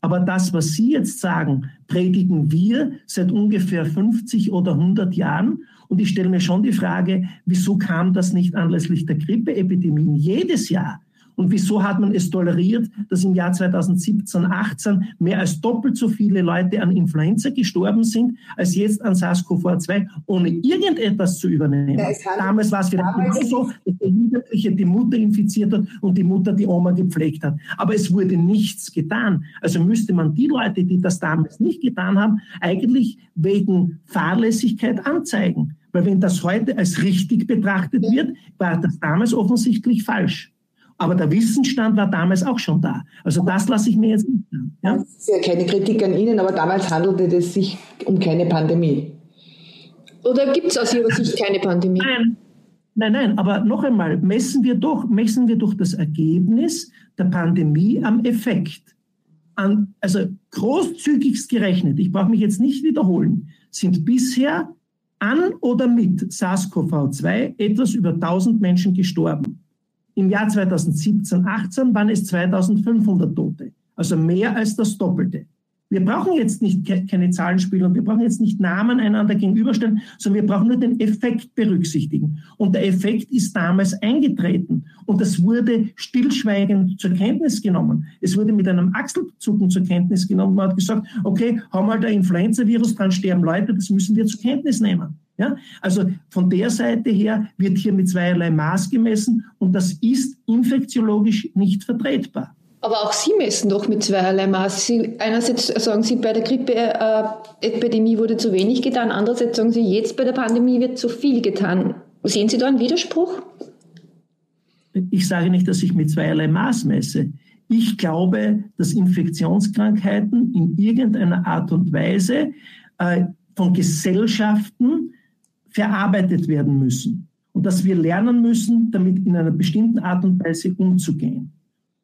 Aber das, was Sie jetzt sagen, predigen wir seit ungefähr 50 oder 100 Jahren. Und ich stelle mir schon die Frage, wieso kam das nicht anlässlich der Grippeepidemien jedes Jahr? Und wieso hat man es toleriert, dass im Jahr 2017, 18 mehr als doppelt so viele Leute an Influenza gestorben sind, als jetzt an SARS-CoV-2, ohne irgendetwas zu übernehmen? Damals war es vielleicht genauso, dass der Jugendliche die Mutter infiziert hat und die Mutter die Oma gepflegt hat. Aber es wurde nichts getan. Also müsste man die Leute, die das damals nicht getan haben, eigentlich wegen Fahrlässigkeit anzeigen. Weil wenn das heute als richtig betrachtet wird, war das damals offensichtlich falsch. Aber der Wissensstand war damals auch schon da. Also das lasse ich mir jetzt nicht sagen. Ja? Das ist ja keine Kritik an Ihnen, aber damals handelte es sich um keine Pandemie. Oder gibt es aus Ihrer Sicht keine Pandemie? Nein. Nein, nein, aber noch einmal, messen wir doch, messen wir doch das Ergebnis der Pandemie am Effekt. An, also großzügigst gerechnet, ich brauche mich jetzt nicht wiederholen, sind bisher an oder mit SARS-CoV-2 etwas über 1000 Menschen gestorben Im Jahr 2017, 18 waren es 2500 Tote, also mehr als das Doppelte. Wir brauchen jetzt nicht keine Zahlenspiele und wir brauchen jetzt nicht Namen einander gegenüberstellen, sondern wir brauchen nur den Effekt berücksichtigen. Und der Effekt ist damals eingetreten und das wurde stillschweigend zur Kenntnis genommen. Es wurde mit einem Achselzucken zur Kenntnis genommen. Man hat gesagt, okay, haben wir halt Influenza-Virus, dran sterben Leute, das müssen wir zur Kenntnis nehmen. Ja, also von der Seite her wird hier mit zweierlei Maß gemessen und das ist infektiologisch nicht vertretbar. Aber auch Sie messen doch mit zweierlei Maß. Sie, einerseits sagen Sie, bei der Grippeepidemie äh, wurde zu wenig getan, andererseits sagen Sie, jetzt bei der Pandemie wird zu viel getan. Sehen Sie da einen Widerspruch? Ich sage nicht, dass ich mit zweierlei Maß messe. Ich glaube, dass Infektionskrankheiten in irgendeiner Art und Weise äh, von Gesellschaften verarbeitet werden müssen und dass wir lernen müssen, damit in einer bestimmten Art und Weise umzugehen.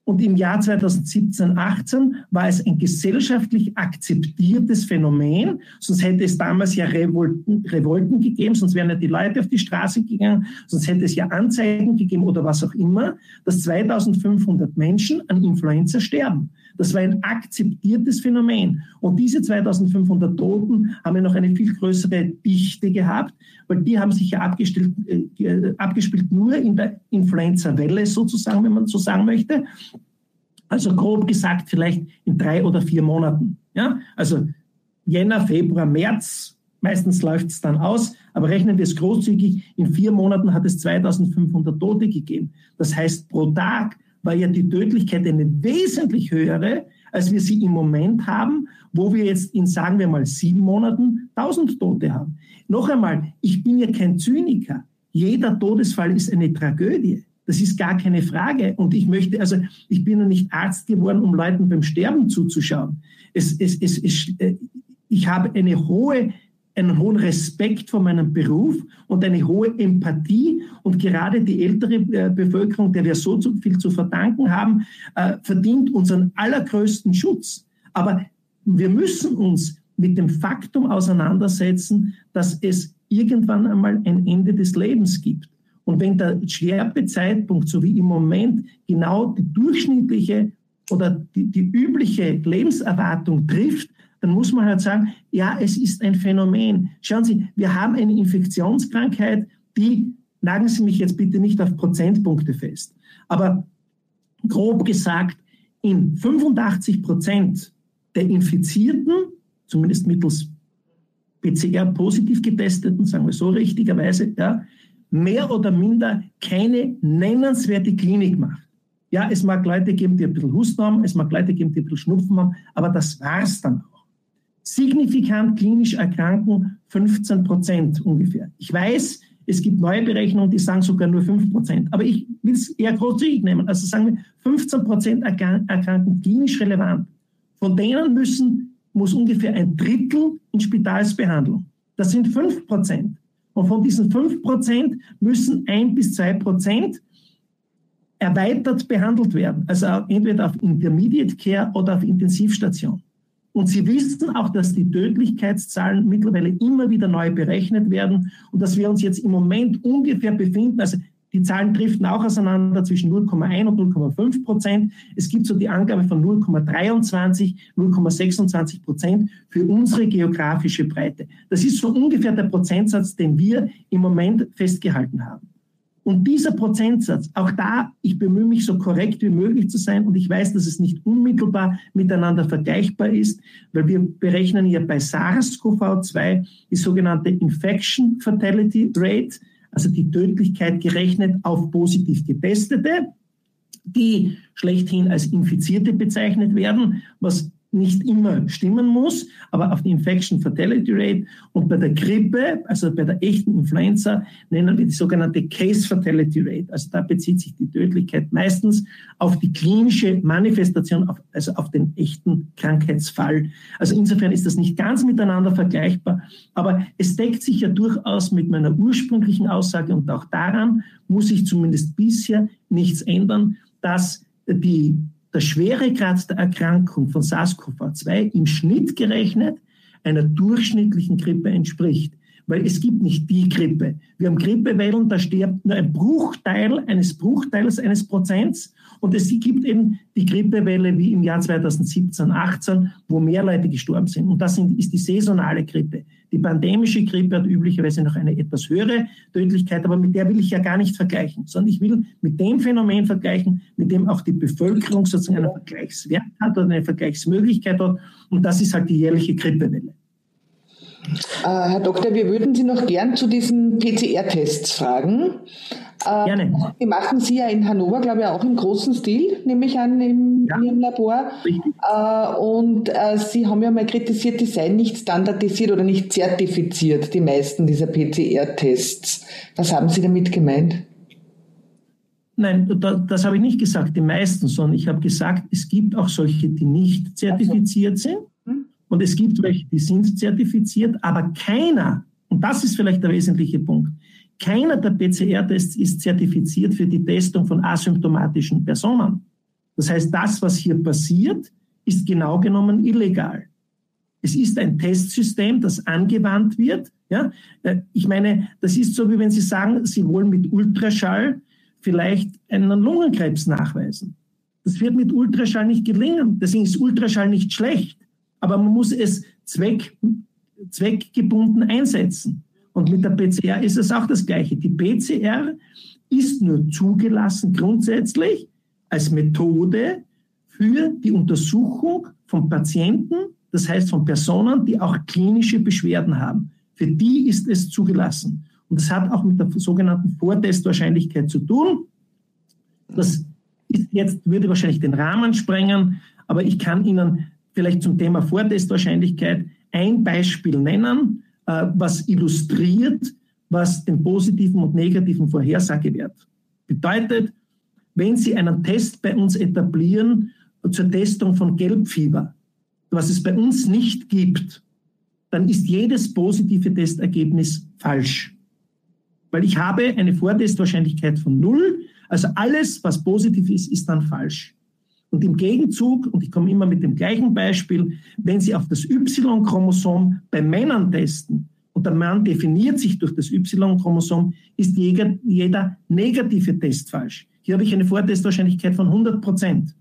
Und im Jahr 2017, 18 war es ein gesellschaftlich akzeptiertes Phänomen. Sonst hätte es damals ja Revolten, Revolten gegeben, sonst wären ja die Leute auf die Straße gegangen, sonst hätte es ja Anzeigen gegeben oder was auch immer, dass 2500 Menschen an Influenza sterben. Das war ein akzeptiertes Phänomen. Und diese 2500 Toten haben ja noch eine viel größere Dichte gehabt, weil die haben sich ja abgespielt, äh, abgespielt nur in der Influenza-Welle sozusagen, wenn man so sagen möchte. Also grob gesagt vielleicht in drei oder vier Monaten. Ja? Also Jänner, Februar, März, meistens läuft es dann aus, aber rechnen wir es großzügig, in vier Monaten hat es 2500 Tote gegeben. Das heißt, pro Tag war ja die Tödlichkeit eine wesentlich höhere, als wir sie im Moment haben, wo wir jetzt in, sagen wir mal, sieben Monaten 1000 Tote haben. Noch einmal, ich bin ja kein Zyniker. Jeder Todesfall ist eine Tragödie. Das ist gar keine Frage. Und ich möchte, also ich bin ja nicht Arzt geworden, um Leuten beim Sterben zuzuschauen. Es, es, es, äh, ich habe eine hohe einen hohen Respekt vor meinem Beruf und eine hohe Empathie. Und gerade die ältere äh, Bevölkerung, der wir so viel zu verdanken haben, äh, verdient unseren allergrößten Schutz. Aber wir müssen uns mit dem Faktum auseinandersetzen, dass es irgendwann einmal ein Ende des Lebens gibt. Und wenn der Sterbezeitpunkt, so wie im Moment, genau die durchschnittliche oder die, die übliche Lebenserwartung trifft, dann muss man halt sagen, ja, es ist ein Phänomen. Schauen Sie, wir haben eine Infektionskrankheit, die, nagen Sie mich jetzt bitte nicht auf Prozentpunkte fest, aber grob gesagt, in 85 Prozent der Infizierten, zumindest mittels PCR positiv getesteten, sagen wir so richtigerweise, ja, mehr oder minder keine nennenswerte Klinik macht. Ja, es mag Leute geben, die ein bisschen Husten haben, es mag Leute geben, die ein bisschen Schnupfen haben, aber das war es dann auch signifikant klinisch erkranken 15 Prozent ungefähr. Ich weiß, es gibt neue Berechnungen, die sagen sogar nur 5 Prozent. Aber ich will es eher großzügig nehmen. Also sagen wir, 15 Prozent erkranken klinisch relevant. Von denen müssen, muss ungefähr ein Drittel in Spitalsbehandlung. Das sind 5 Prozent. Und von diesen 5 Prozent müssen 1 bis 2 Prozent erweitert behandelt werden. Also entweder auf Intermediate Care oder auf Intensivstation. Und Sie wissen auch, dass die Tödlichkeitszahlen mittlerweile immer wieder neu berechnet werden und dass wir uns jetzt im Moment ungefähr befinden, also die Zahlen driften auch auseinander zwischen 0,1 und 0,5 Prozent. Es gibt so die Angabe von 0,23, 0,26 Prozent für unsere geografische Breite. Das ist so ungefähr der Prozentsatz, den wir im Moment festgehalten haben. Und dieser Prozentsatz, auch da, ich bemühe mich so korrekt wie möglich zu sein. Und ich weiß, dass es nicht unmittelbar miteinander vergleichbar ist, weil wir berechnen ja bei SARS-CoV-2 die sogenannte Infection Fatality Rate, also die Tödlichkeit gerechnet auf positiv Getestete, die schlechthin als Infizierte bezeichnet werden, was nicht immer stimmen muss, aber auf die Infection Fatality Rate und bei der Grippe, also bei der echten Influenza, nennen wir die sogenannte Case Fatality Rate. Also da bezieht sich die Tödlichkeit meistens auf die klinische Manifestation, also auf den echten Krankheitsfall. Also insofern ist das nicht ganz miteinander vergleichbar, aber es deckt sich ja durchaus mit meiner ursprünglichen Aussage und auch daran muss sich zumindest bisher nichts ändern, dass die der Schweregrad der Erkrankung von SARS-CoV-2 im Schnitt gerechnet einer durchschnittlichen Grippe entspricht. Weil es gibt nicht die Grippe. Wir haben Grippewellen, da stirbt nur ein Bruchteil eines Bruchteils eines Prozents und es gibt eben die Grippewelle wie im Jahr 2017, 18, wo mehr Leute gestorben sind. Und das ist die saisonale Grippe. Die pandemische Grippe hat üblicherweise noch eine etwas höhere Tödlichkeit, aber mit der will ich ja gar nicht vergleichen, sondern ich will mit dem Phänomen vergleichen, mit dem auch die Bevölkerung sozusagen einen Vergleichswert hat oder eine Vergleichsmöglichkeit hat. Und das ist halt die jährliche Grippewelle. Äh, Herr Doktor, wir würden Sie noch gern zu diesen PCR-Tests fragen. Äh, Gerne. Die machen Sie ja in Hannover, glaube ich, auch im großen Stil, nehme ich an, im, ja. in Ihrem Labor. Äh, und äh, Sie haben ja mal kritisiert, die seien nicht standardisiert oder nicht zertifiziert, die meisten dieser PCR-Tests. Was haben Sie damit gemeint? Nein, das habe ich nicht gesagt, die meisten, sondern ich habe gesagt, es gibt auch solche, die nicht zertifiziert sind. Und es gibt welche, die sind zertifiziert, aber keiner, und das ist vielleicht der wesentliche Punkt, keiner der PCR-Tests ist zertifiziert für die Testung von asymptomatischen Personen. Das heißt, das, was hier passiert, ist genau genommen illegal. Es ist ein Testsystem, das angewandt wird. Ja? Äh, ich meine, das ist so, wie wenn Sie sagen, Sie wollen mit Ultraschall vielleicht einen Lungenkrebs nachweisen. Das wird mit Ultraschall nicht gelingen. Deswegen ist Ultraschall nicht schlecht aber man muss es zweck, zweckgebunden einsetzen. Und mit der PCR ist es auch das Gleiche. Die PCR ist nur zugelassen grundsätzlich als Methode für die Untersuchung von Patienten, das heißt von Personen, die auch klinische Beschwerden haben. Für die ist es zugelassen. Und das hat auch mit der sogenannten Vortestwahrscheinlichkeit zu tun. Das ist jetzt, würde wahrscheinlich den Rahmen sprengen, aber ich kann Ihnen vielleicht zum Thema Vortestwahrscheinlichkeit ein Beispiel nennen, äh, was illustriert, was den positiven und negativen Vorhersagewert bedeutet. Wenn Sie einen Test bei uns etablieren zur Testung von Gelbfieber, was es bei uns nicht gibt, dann ist jedes positive Testergebnis falsch. Weil ich habe eine Vortestwahrscheinlichkeit von null. Also alles, was positiv ist, ist dann falsch. Und im Gegenzug, und ich komme immer mit dem gleichen Beispiel, wenn Sie auf das Y-Chromosom bei Männern testen und der Mann definiert sich durch das Y-Chromosom, ist jeder, jeder negative Test falsch. Hier habe ich eine Vortestwahrscheinlichkeit von 100 Prozent.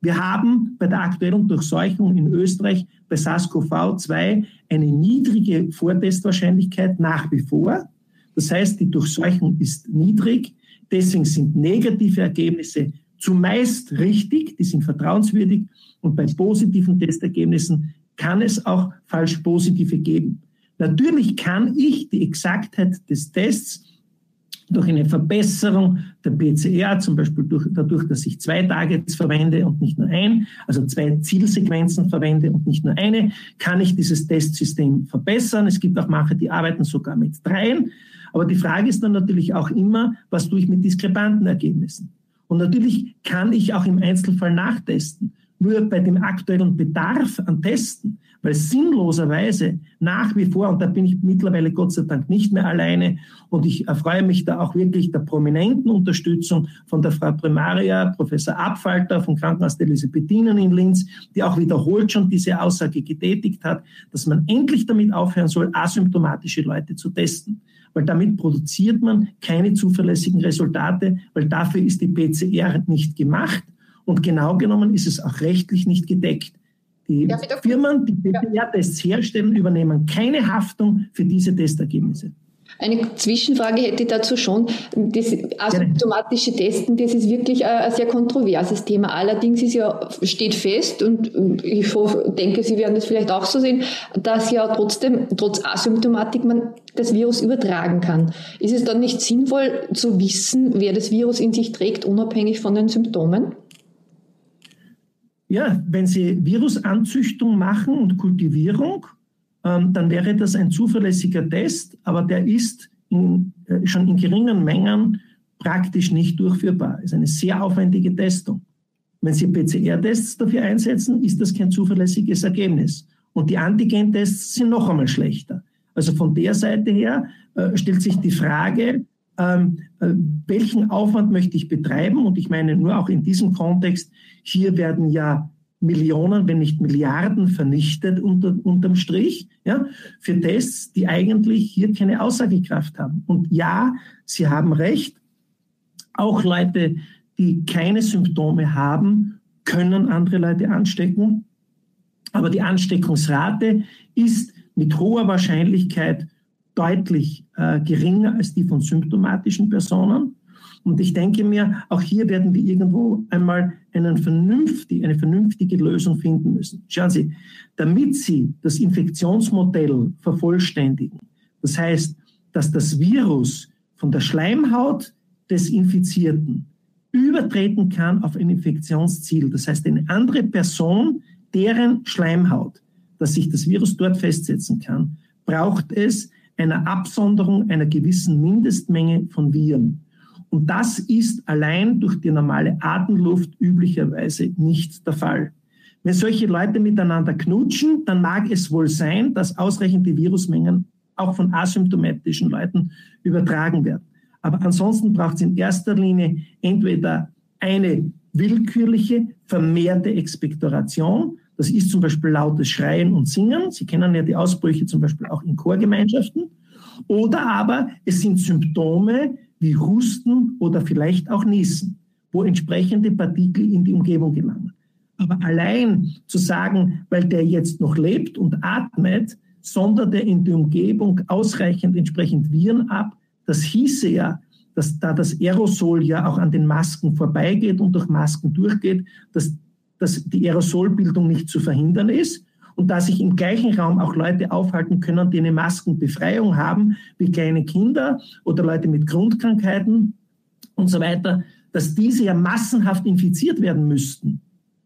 Wir haben bei der aktuellen Durchseuchung in Österreich bei SARS-CoV-2 eine niedrige Vortestwahrscheinlichkeit nach wie vor. Das heißt, die Durchseuchung ist niedrig. Deswegen sind negative Ergebnisse zumeist richtig, die sind vertrauenswürdig und bei positiven Testergebnissen kann es auch falsch positive geben. Natürlich kann ich die Exaktheit des Tests durch eine Verbesserung der PCR, zum Beispiel durch, dadurch, dass ich zwei Targets verwende und nicht nur ein, also zwei Zielsequenzen verwende und nicht nur eine, kann ich dieses Testsystem verbessern. Es gibt auch manche, die arbeiten sogar mit dreien. Aber die Frage ist dann natürlich auch immer, was tue ich mit diskrepanten Ergebnissen? Und natürlich kann ich auch im Einzelfall nachtesten. Nur bei dem aktuellen Bedarf an Testen, weil sinnloserweise nach wie vor, und da bin ich mittlerweile Gott sei Dank nicht mehr alleine, und ich erfreue mich da auch wirklich der prominenten Unterstützung von der Frau Primaria, Professor Abfalter vom Krankenhaus der Elisabethinen in Linz, die auch wiederholt schon diese Aussage getätigt hat, dass man endlich damit aufhören soll, asymptomatische Leute zu testen weil damit produziert man keine zuverlässigen Resultate, weil dafür ist die PCR nicht gemacht und genau genommen ist es auch rechtlich nicht gedeckt. Die Firmen, die PCR-Tests herstellen, übernehmen keine Haftung für diese Testergebnisse. Eine Zwischenfrage hätte ich dazu schon. Das asymptomatische Testen, das ist wirklich ein sehr kontroverses Thema. Allerdings ist ja, steht fest, und ich denke, Sie werden das vielleicht auch so sehen, dass ja trotzdem, trotz Asymptomatik, man das Virus übertragen kann. Ist es dann nicht sinnvoll zu wissen, wer das Virus in sich trägt, unabhängig von den Symptomen? Ja, wenn Sie Virusanzüchtung machen und Kultivierung, ähm, dann wäre das ein zuverlässiger Test, aber der ist in, äh, schon in geringen Mengen praktisch nicht durchführbar. Es ist eine sehr aufwendige Testung. Wenn Sie PCR-Tests dafür einsetzen, ist das kein zuverlässiges Ergebnis. Und die Antigen-Tests sind noch einmal schlechter. Also von der Seite her äh, stellt sich die Frage, ähm, äh, welchen Aufwand möchte ich betreiben? Und ich meine nur auch in diesem Kontext, hier werden ja Millionen, wenn nicht Milliarden vernichtet unter, unterm Strich, ja, für Tests, die eigentlich hier keine Aussagekraft haben. Und ja, Sie haben recht, auch Leute, die keine Symptome haben, können andere Leute anstecken. Aber die Ansteckungsrate ist mit hoher Wahrscheinlichkeit deutlich äh, geringer als die von symptomatischen Personen. Und ich denke mir, auch hier werden wir irgendwo einmal einen vernünftig, eine vernünftige Lösung finden müssen. Schauen Sie, damit Sie das Infektionsmodell vervollständigen, das heißt, dass das Virus von der Schleimhaut des Infizierten übertreten kann auf ein Infektionsziel, das heißt eine andere Person, deren Schleimhaut, dass sich das Virus dort festsetzen kann, braucht es eine Absonderung einer gewissen Mindestmenge von Viren. Und das ist allein durch die normale Atemluft üblicherweise nicht der Fall. Wenn solche Leute miteinander knutschen, dann mag es wohl sein, dass ausreichende Virusmengen auch von asymptomatischen Leuten übertragen werden. Aber ansonsten braucht es in erster Linie entweder eine willkürliche, vermehrte Expektoration. Das ist zum Beispiel lautes Schreien und Singen. Sie kennen ja die Ausbrüche zum Beispiel auch in Chorgemeinschaften. Oder aber es sind Symptome, wie Husten oder vielleicht auch Niesen, wo entsprechende Partikel in die Umgebung gelangen. Aber allein zu sagen, weil der jetzt noch lebt und atmet, sondert er in die Umgebung ausreichend entsprechend Viren ab, das hieße ja, dass da das Aerosol ja auch an den Masken vorbeigeht und durch Masken durchgeht, dass, dass die Aerosolbildung nicht zu verhindern ist und dass sich im gleichen Raum auch Leute aufhalten können, die eine Maskenbefreiung haben, wie kleine Kinder oder Leute mit Grundkrankheiten und so weiter, dass diese ja massenhaft infiziert werden müssten.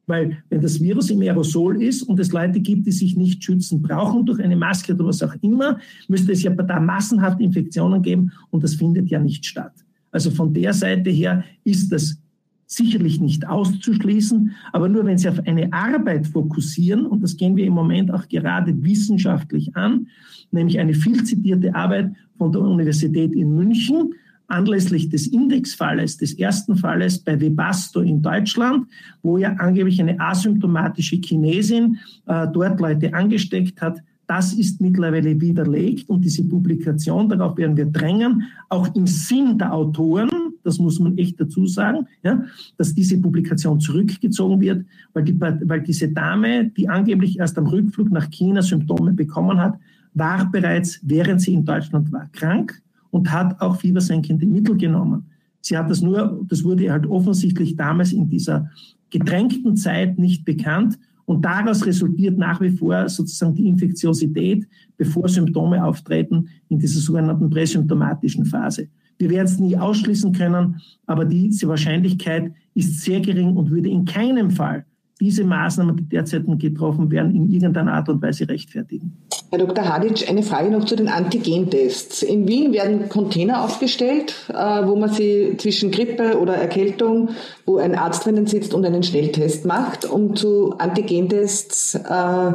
Weil wenn das Virus im Aerosol ist und es Leute gibt, die sich nicht schützen brauchen durch eine Maske oder was auch immer, müsste es ja da massenhaft Infektionen geben und das findet ja nicht statt. Also von der Seite her ist das sicherlich nicht auszuschließen, aber nur wenn Sie auf eine Arbeit fokussieren, und das gehen wir im Moment auch gerade wissenschaftlich an, nämlich eine viel zitierte Arbeit von der Universität in München, anlässlich des Indexfalles, des ersten Falles bei Webasto in Deutschland, wo ja angeblich eine asymptomatische Chinesin äh, dort Leute angesteckt hat, das ist mittlerweile widerlegt und diese Publikation, darauf werden wir drängen, auch im Sinn der Autoren, das muss man echt dazu sagen, ja, dass diese Publikation zurückgezogen wird, weil, die, weil diese Dame, die angeblich erst am Rückflug nach China Symptome bekommen hat, war bereits, während sie in Deutschland war, krank und hat auch fiebersenkende Mittel genommen. Sie hat das nur, das wurde halt offensichtlich damals in dieser gedrängten Zeit nicht bekannt und daraus resultiert nach wie vor sozusagen die Infektiosität, bevor Symptome auftreten, in dieser sogenannten präsymptomatischen Phase. Wir werden es nie ausschließen können, aber diese Wahrscheinlichkeit ist sehr gering und würde in keinem Fall diese Maßnahmen, die derzeit getroffen werden, in irgendeiner Art und Weise rechtfertigen. Herr Dr. Hadic, eine Frage noch zu den Antigentests. In Wien werden Container aufgestellt, äh, wo man sie zwischen Grippe oder Erkältung, wo ein Arzt drinnen sitzt und einen Schnelltest macht. Und zu Antigentests äh,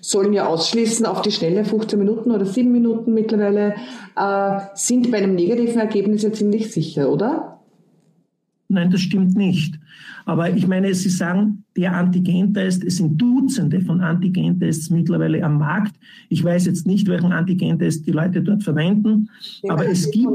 sollen ja ausschließen auf die Schnelle 15 Minuten oder 7 Minuten mittlerweile, äh, sind bei einem negativen Ergebnis ja ziemlich sicher, oder? Nein, das stimmt nicht. Aber ich meine, Sie sagen, der Antigentest, es sind Dutzende von Antigentests mittlerweile am Markt. Ich weiß jetzt nicht, welchen Antigentest die Leute dort verwenden, ja, aber es gibt,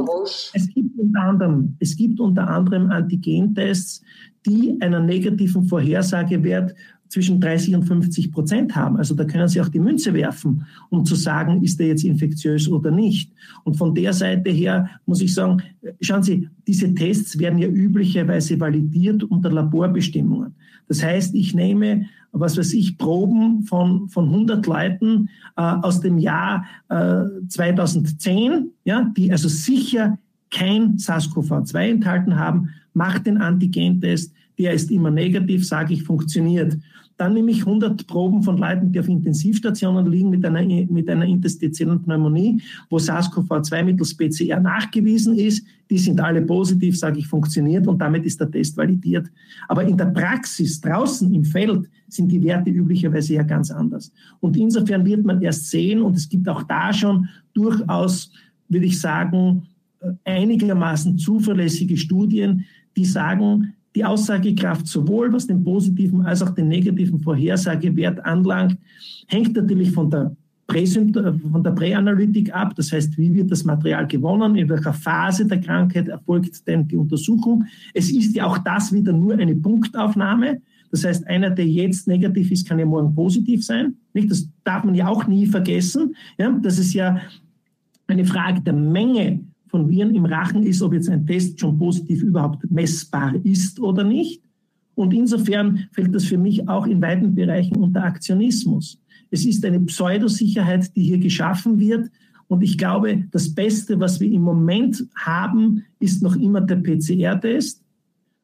es gibt unter anderem, es gibt unter anderem Antigentests, die einer negativen Vorhersagewert zwischen 30 und 50 Prozent haben. Also da können Sie auch die Münze werfen, um zu sagen, ist der jetzt infektiös oder nicht. Und von der Seite her muss ich sagen, schauen Sie, diese Tests werden ja üblicherweise validiert unter Laborbestimmungen. Das heißt, ich nehme, was weiß ich, Proben von, von 100 Leuten äh, aus dem Jahr äh, 2010, ja, die also sicher kein SARS-CoV-2 enthalten haben, mache den Antigentest, der ist immer negativ, sage ich, funktioniert. Dann nehme ich 100 Proben von Leuten, die auf Intensivstationen liegen mit einer, mit einer interstitiellen Pneumonie, wo SARS-CoV-2 mittels PCR nachgewiesen ist. Die sind alle positiv, sage ich, funktioniert und damit ist der Test validiert. Aber in der Praxis, draußen im Feld, sind die Werte üblicherweise ja ganz anders. Und insofern wird man erst sehen, und es gibt auch da schon durchaus, würde ich sagen, einigermaßen zuverlässige Studien, die sagen, die Aussagekraft sowohl was den positiven als auch den negativen Vorhersagewert anlangt, hängt natürlich von der von der Präanalytik ab, das heißt, wie wird das Material gewonnen, in welcher Phase der Krankheit erfolgt denn die Untersuchung. Es ist ja auch das wieder nur eine Punktaufnahme. Das heißt, einer, der jetzt negativ ist, kann ja morgen positiv sein. Nicht? Das darf man ja auch nie vergessen. Ja? Das ist ja eine Frage der Menge von Viren im Rachen ist, ob jetzt ein Test schon positiv überhaupt messbar ist oder nicht. Und insofern fällt das für mich auch in weiten Bereichen unter Aktionismus. Es ist eine Pseudosicherheit, die hier geschaffen wird. Und ich glaube, das Beste, was wir im Moment haben, ist noch immer der PCR-Test.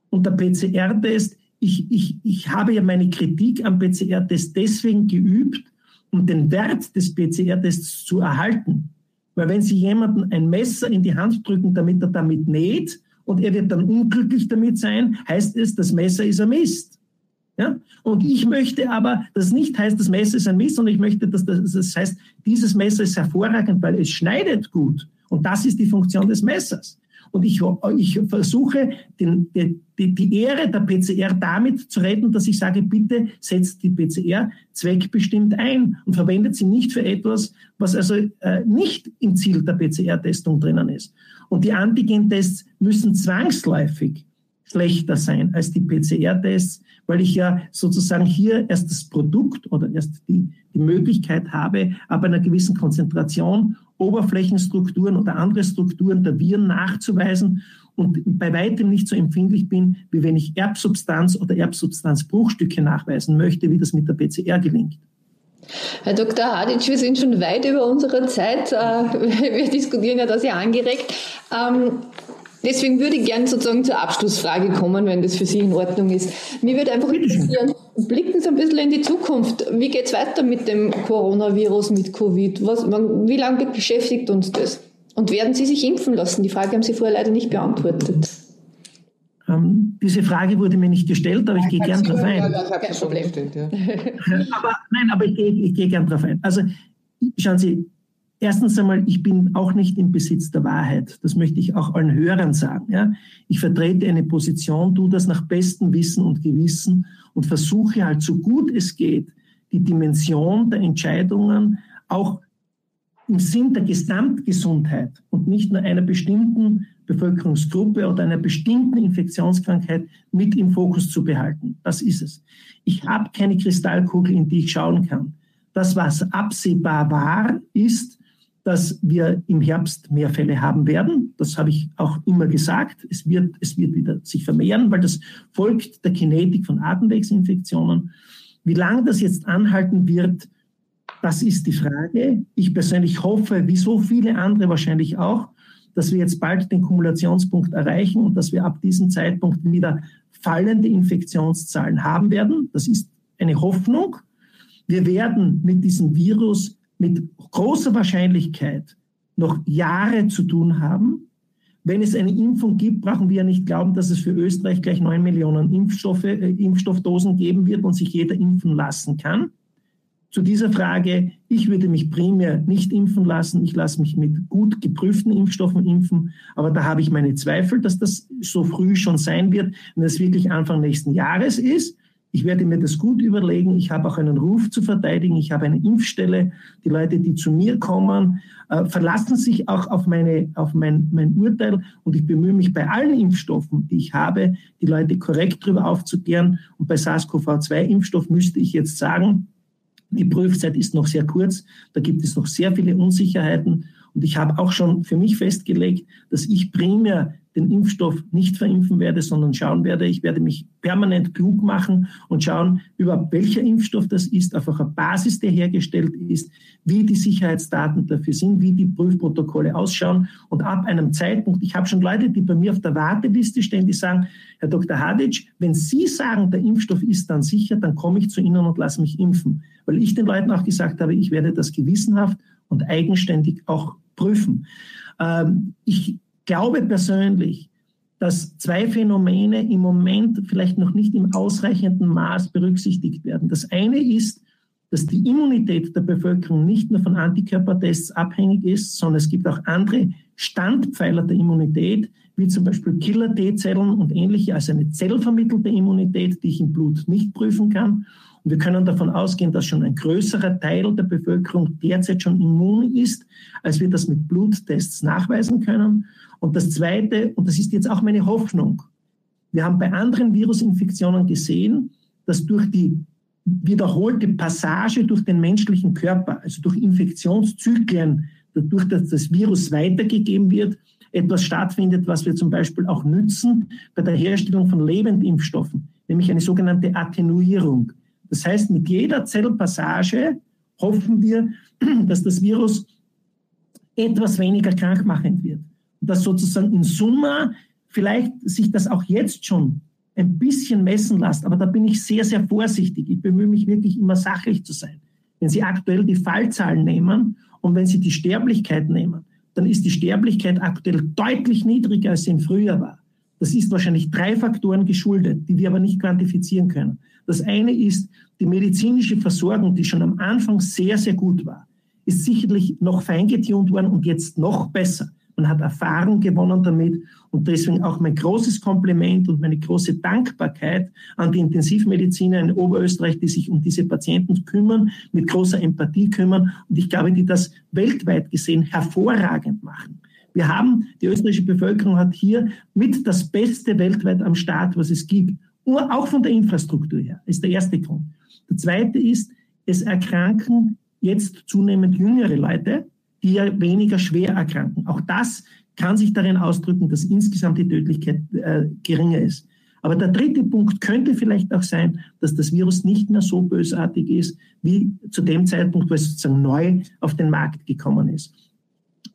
Und der PCR-Test, ich, ich, ich habe ja meine Kritik am PCR-Test deswegen geübt, um den Wert des PCR-Tests zu erhalten. Weil wenn Sie jemanden ein Messer in die Hand drücken, damit er damit näht und er wird dann unglücklich damit sein, heißt es, das Messer ist ein Mist. Ja? Und ich möchte aber, das nicht heißt, das Messer ist ein Mist, sondern ich möchte, dass das, das heißt, dieses Messer ist hervorragend, weil es schneidet gut. Und das ist die Funktion des Messers. Und ich, ich versuche, den, die, die Ehre der PCR damit zu retten, dass ich sage, bitte setzt die PCR zweckbestimmt ein und verwendet sie nicht für etwas, was also äh, nicht im Ziel der PCR-Testung drinnen ist. Und die Antigen-Tests müssen zwangsläufig schlechter sein als die PCR-Tests, weil ich ja sozusagen hier erst das Produkt oder erst die, die Möglichkeit habe, aber einer gewissen Konzentration Oberflächenstrukturen oder andere Strukturen der Viren nachzuweisen und bei weitem nicht so empfindlich bin, wie wenn ich Erbsubstanz oder Erbsubstanzbruchstücke nachweisen möchte, wie das mit der PCR gelingt. Herr Dr. Hadic, wir sind schon weit über unsere Zeit. Äh, wir diskutieren ja das ja angeregt. Deswegen würde ich gerne sozusagen zur Abschlussfrage kommen, wenn das für Sie in Ordnung ist. Mir würde einfach interessieren, blicken Sie ein bisschen in die Zukunft. Wie geht es weiter mit dem Coronavirus, mit Covid? Was, wie lange beschäftigt uns das? Und werden Sie sich impfen lassen? Die Frage haben Sie vorher leider nicht beantwortet. Ähm, diese Frage wurde mir nicht gestellt, aber ich gehe gern darauf ein. Ja, Kein Problem. Gestellt, ja. aber, nein, aber ich gehe, ich gehe gern darauf ein. Also schauen Sie, Erstens einmal, ich bin auch nicht im Besitz der Wahrheit. Das möchte ich auch allen Hörern sagen. Ja? Ich vertrete eine Position, tue das nach bestem Wissen und Gewissen und versuche halt so gut es geht, die Dimension der Entscheidungen auch im Sinn der Gesamtgesundheit und nicht nur einer bestimmten Bevölkerungsgruppe oder einer bestimmten Infektionskrankheit mit im Fokus zu behalten. Das ist es. Ich habe keine Kristallkugel, in die ich schauen kann. Das, was absehbar war, ist, dass wir im Herbst mehr Fälle haben werden. Das habe ich auch immer gesagt. Es wird, es wird wieder sich vermehren, weil das folgt der Kinetik von Atemwegsinfektionen. Wie lange das jetzt anhalten wird, das ist die Frage. Ich persönlich hoffe, wie so viele andere wahrscheinlich auch, dass wir jetzt bald den Kumulationspunkt erreichen und dass wir ab diesem Zeitpunkt wieder fallende Infektionszahlen haben werden. Das ist eine Hoffnung. Wir werden mit diesem Virus mit großer Wahrscheinlichkeit noch Jahre zu tun haben. Wenn es eine Impfung gibt, brauchen wir ja nicht glauben, dass es für Österreich gleich neun Millionen Impfstoffe, äh, Impfstoffdosen geben wird und sich jeder impfen lassen kann. Zu dieser Frage, ich würde mich primär nicht impfen lassen. Ich lasse mich mit gut geprüften Impfstoffen impfen. Aber da habe ich meine Zweifel, dass das so früh schon sein wird, wenn es wirklich Anfang nächsten Jahres ist. Ich werde mir das gut überlegen. Ich habe auch einen Ruf zu verteidigen. Ich habe eine Impfstelle. Die Leute, die zu mir kommen, äh, verlassen sich auch auf, meine, auf mein, mein Urteil. Und ich bemühe mich bei allen Impfstoffen, die ich habe, die Leute korrekt darüber aufzuklären. Und bei SARS-CoV-2-Impfstoff müsste ich jetzt sagen, die Prüfzeit ist noch sehr kurz. Da gibt es noch sehr viele Unsicherheiten. Und ich habe auch schon für mich festgelegt, dass ich primär den Impfstoff nicht verimpfen werde, sondern schauen werde, ich werde mich permanent klug machen und schauen, über welcher Impfstoff das ist, auf welcher Basis der hergestellt ist, wie die Sicherheitsdaten dafür sind, wie die Prüfprotokolle ausschauen. Und ab einem Zeitpunkt, ich habe schon Leute, die bei mir auf der Warteliste stehen, die sagen, Herr Dr. Hadic, wenn Sie sagen, der Impfstoff ist dann sicher, dann komme ich zu Ihnen und lasse mich impfen. Weil ich den Leuten auch gesagt habe, ich werde das gewissenhaft und eigenständig auch prüfen. Ähm, ich glaube persönlich, dass zwei Phänomene im Moment vielleicht noch nicht im ausreichenden Maß berücksichtigt werden. Das eine ist, dass die Immunität der Bevölkerung nicht nur von Antikörpertests abhängig ist, sondern es gibt auch andere Standpfeiler der Immunität, wie zum Beispiel Killer-T-Zellen und ähnliche, also eine zellvermittelte Immunität, die ich im Blut nicht prüfen kann. Und wir können davon ausgehen, dass schon ein größerer Teil der Bevölkerung derzeit schon immun ist, als wir das mit Bluttests nachweisen können. Und das Zweite, und das ist jetzt auch meine Hoffnung, wir haben bei anderen Virusinfektionen gesehen, dass durch die wiederholte Passage durch den menschlichen Körper, also durch Infektionszyklen, dadurch, dass das Virus weitergegeben wird, etwas stattfindet, was wir zum Beispiel auch nützen bei der Herstellung von Lebendimpfstoffen, nämlich eine sogenannte Attenuierung. Das heißt, mit jeder Zellpassage hoffen wir, dass das Virus etwas weniger krankmachend wird. Dass sozusagen in Summe vielleicht sich das auch jetzt schon ein bisschen messen lässt, aber da bin ich sehr, sehr vorsichtig. Ich bemühe mich wirklich immer sachlich zu sein. Wenn Sie aktuell die Fallzahlen nehmen und wenn Sie die Sterblichkeit nehmen, dann ist die Sterblichkeit aktuell deutlich niedriger, als sie im Frühjahr war. Das ist wahrscheinlich drei Faktoren geschuldet, die wir aber nicht quantifizieren können. Das eine ist die medizinische Versorgung, die schon am Anfang sehr, sehr gut war, ist sicherlich noch feingetunt worden und jetzt noch besser. Man hat Erfahrung gewonnen damit und deswegen auch mein großes Kompliment und meine große Dankbarkeit an die Intensivmediziner in Oberösterreich, die sich um diese Patienten kümmern, mit großer Empathie kümmern und ich glaube, die das weltweit gesehen hervorragend machen. Wir haben, die österreichische Bevölkerung hat hier mit das Beste weltweit am Start, was es gibt. Auch von der Infrastruktur her, ist der erste Grund. Der zweite ist, es erkranken jetzt zunehmend jüngere Leute, die ja weniger schwer erkranken. Auch das kann sich darin ausdrücken, dass insgesamt die Tödlichkeit äh, geringer ist. Aber der dritte Punkt könnte vielleicht auch sein, dass das Virus nicht mehr so bösartig ist, wie zu dem Zeitpunkt, wo es sozusagen neu auf den Markt gekommen ist.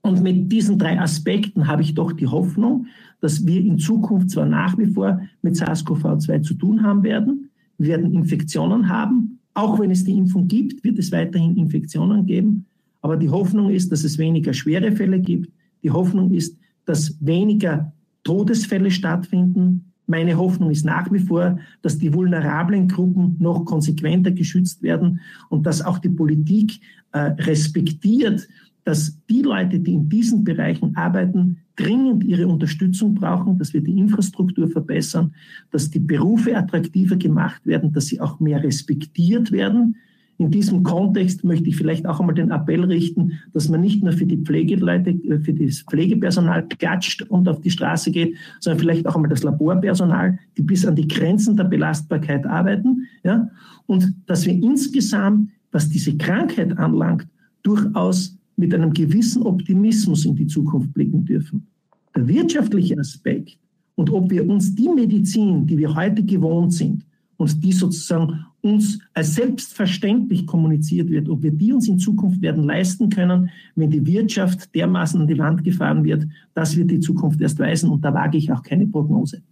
Und mit diesen drei Aspekten habe ich doch die Hoffnung, dass wir in Zukunft zwar nach wie vor mit SARS-CoV-2 zu tun haben werden, wir werden Infektionen haben, auch wenn es die Impfung gibt, wird es weiterhin Infektionen geben, aber die Hoffnung ist, dass es weniger schwere Fälle gibt. Die Hoffnung ist, dass weniger Todesfälle stattfinden. Meine Hoffnung ist nach wie vor, dass die vulnerablen Gruppen noch konsequenter geschützt werden und dass auch die Politik äh, respektiert, dass die Leute, die in diesen Bereichen arbeiten, dringend ihre Unterstützung brauchen, dass wir die Infrastruktur verbessern, dass die Berufe attraktiver gemacht werden, dass sie auch mehr respektiert werden. In diesem Kontext möchte ich vielleicht auch einmal den Appell richten, dass man nicht nur für die Pflegeleute, äh, für das Pflegepersonal klatscht und auf die Straße geht, sondern vielleicht auch einmal das Laborpersonal, die bis an die Grenzen der Belastbarkeit arbeiten, ja, und dass wir insgesamt, was diese Krankheit anlangt, durchaus mit einem gewissen Optimismus in die Zukunft blicken dürfen. Der wirtschaftliche Aspekt und ob wir uns die Medizin, die wir heute gewohnt sind, und die sozusagen uns als selbstverständlich kommuniziert wird, ob wir die uns in Zukunft werden leisten können, wenn die Wirtschaft dermaßen an die Wand gefahren wird, das wird die Zukunft erst weisen und da wage ich auch keine Prognose.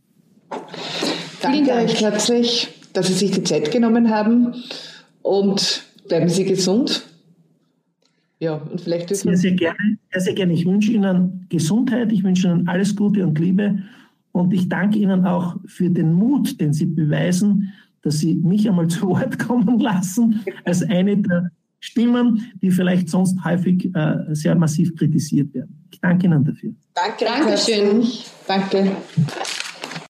Danke euch herzlich, dass Sie sich die Zeit genommen haben und bleiben Sie gesund. Ja, und vielleicht sehr, sehr gerne, sehr, sehr gerne. Ich wünsche Ihnen Gesundheit, ich wünsche Ihnen alles Gute und Liebe und ich danke Ihnen auch für den Mut, den Sie beweisen, dass Sie mich einmal zu Wort kommen lassen, als eine der Stimmen, die vielleicht sonst häufig äh, sehr massiv kritisiert werden. Ich danke Ihnen dafür. Danke. Dankeschön. Danke.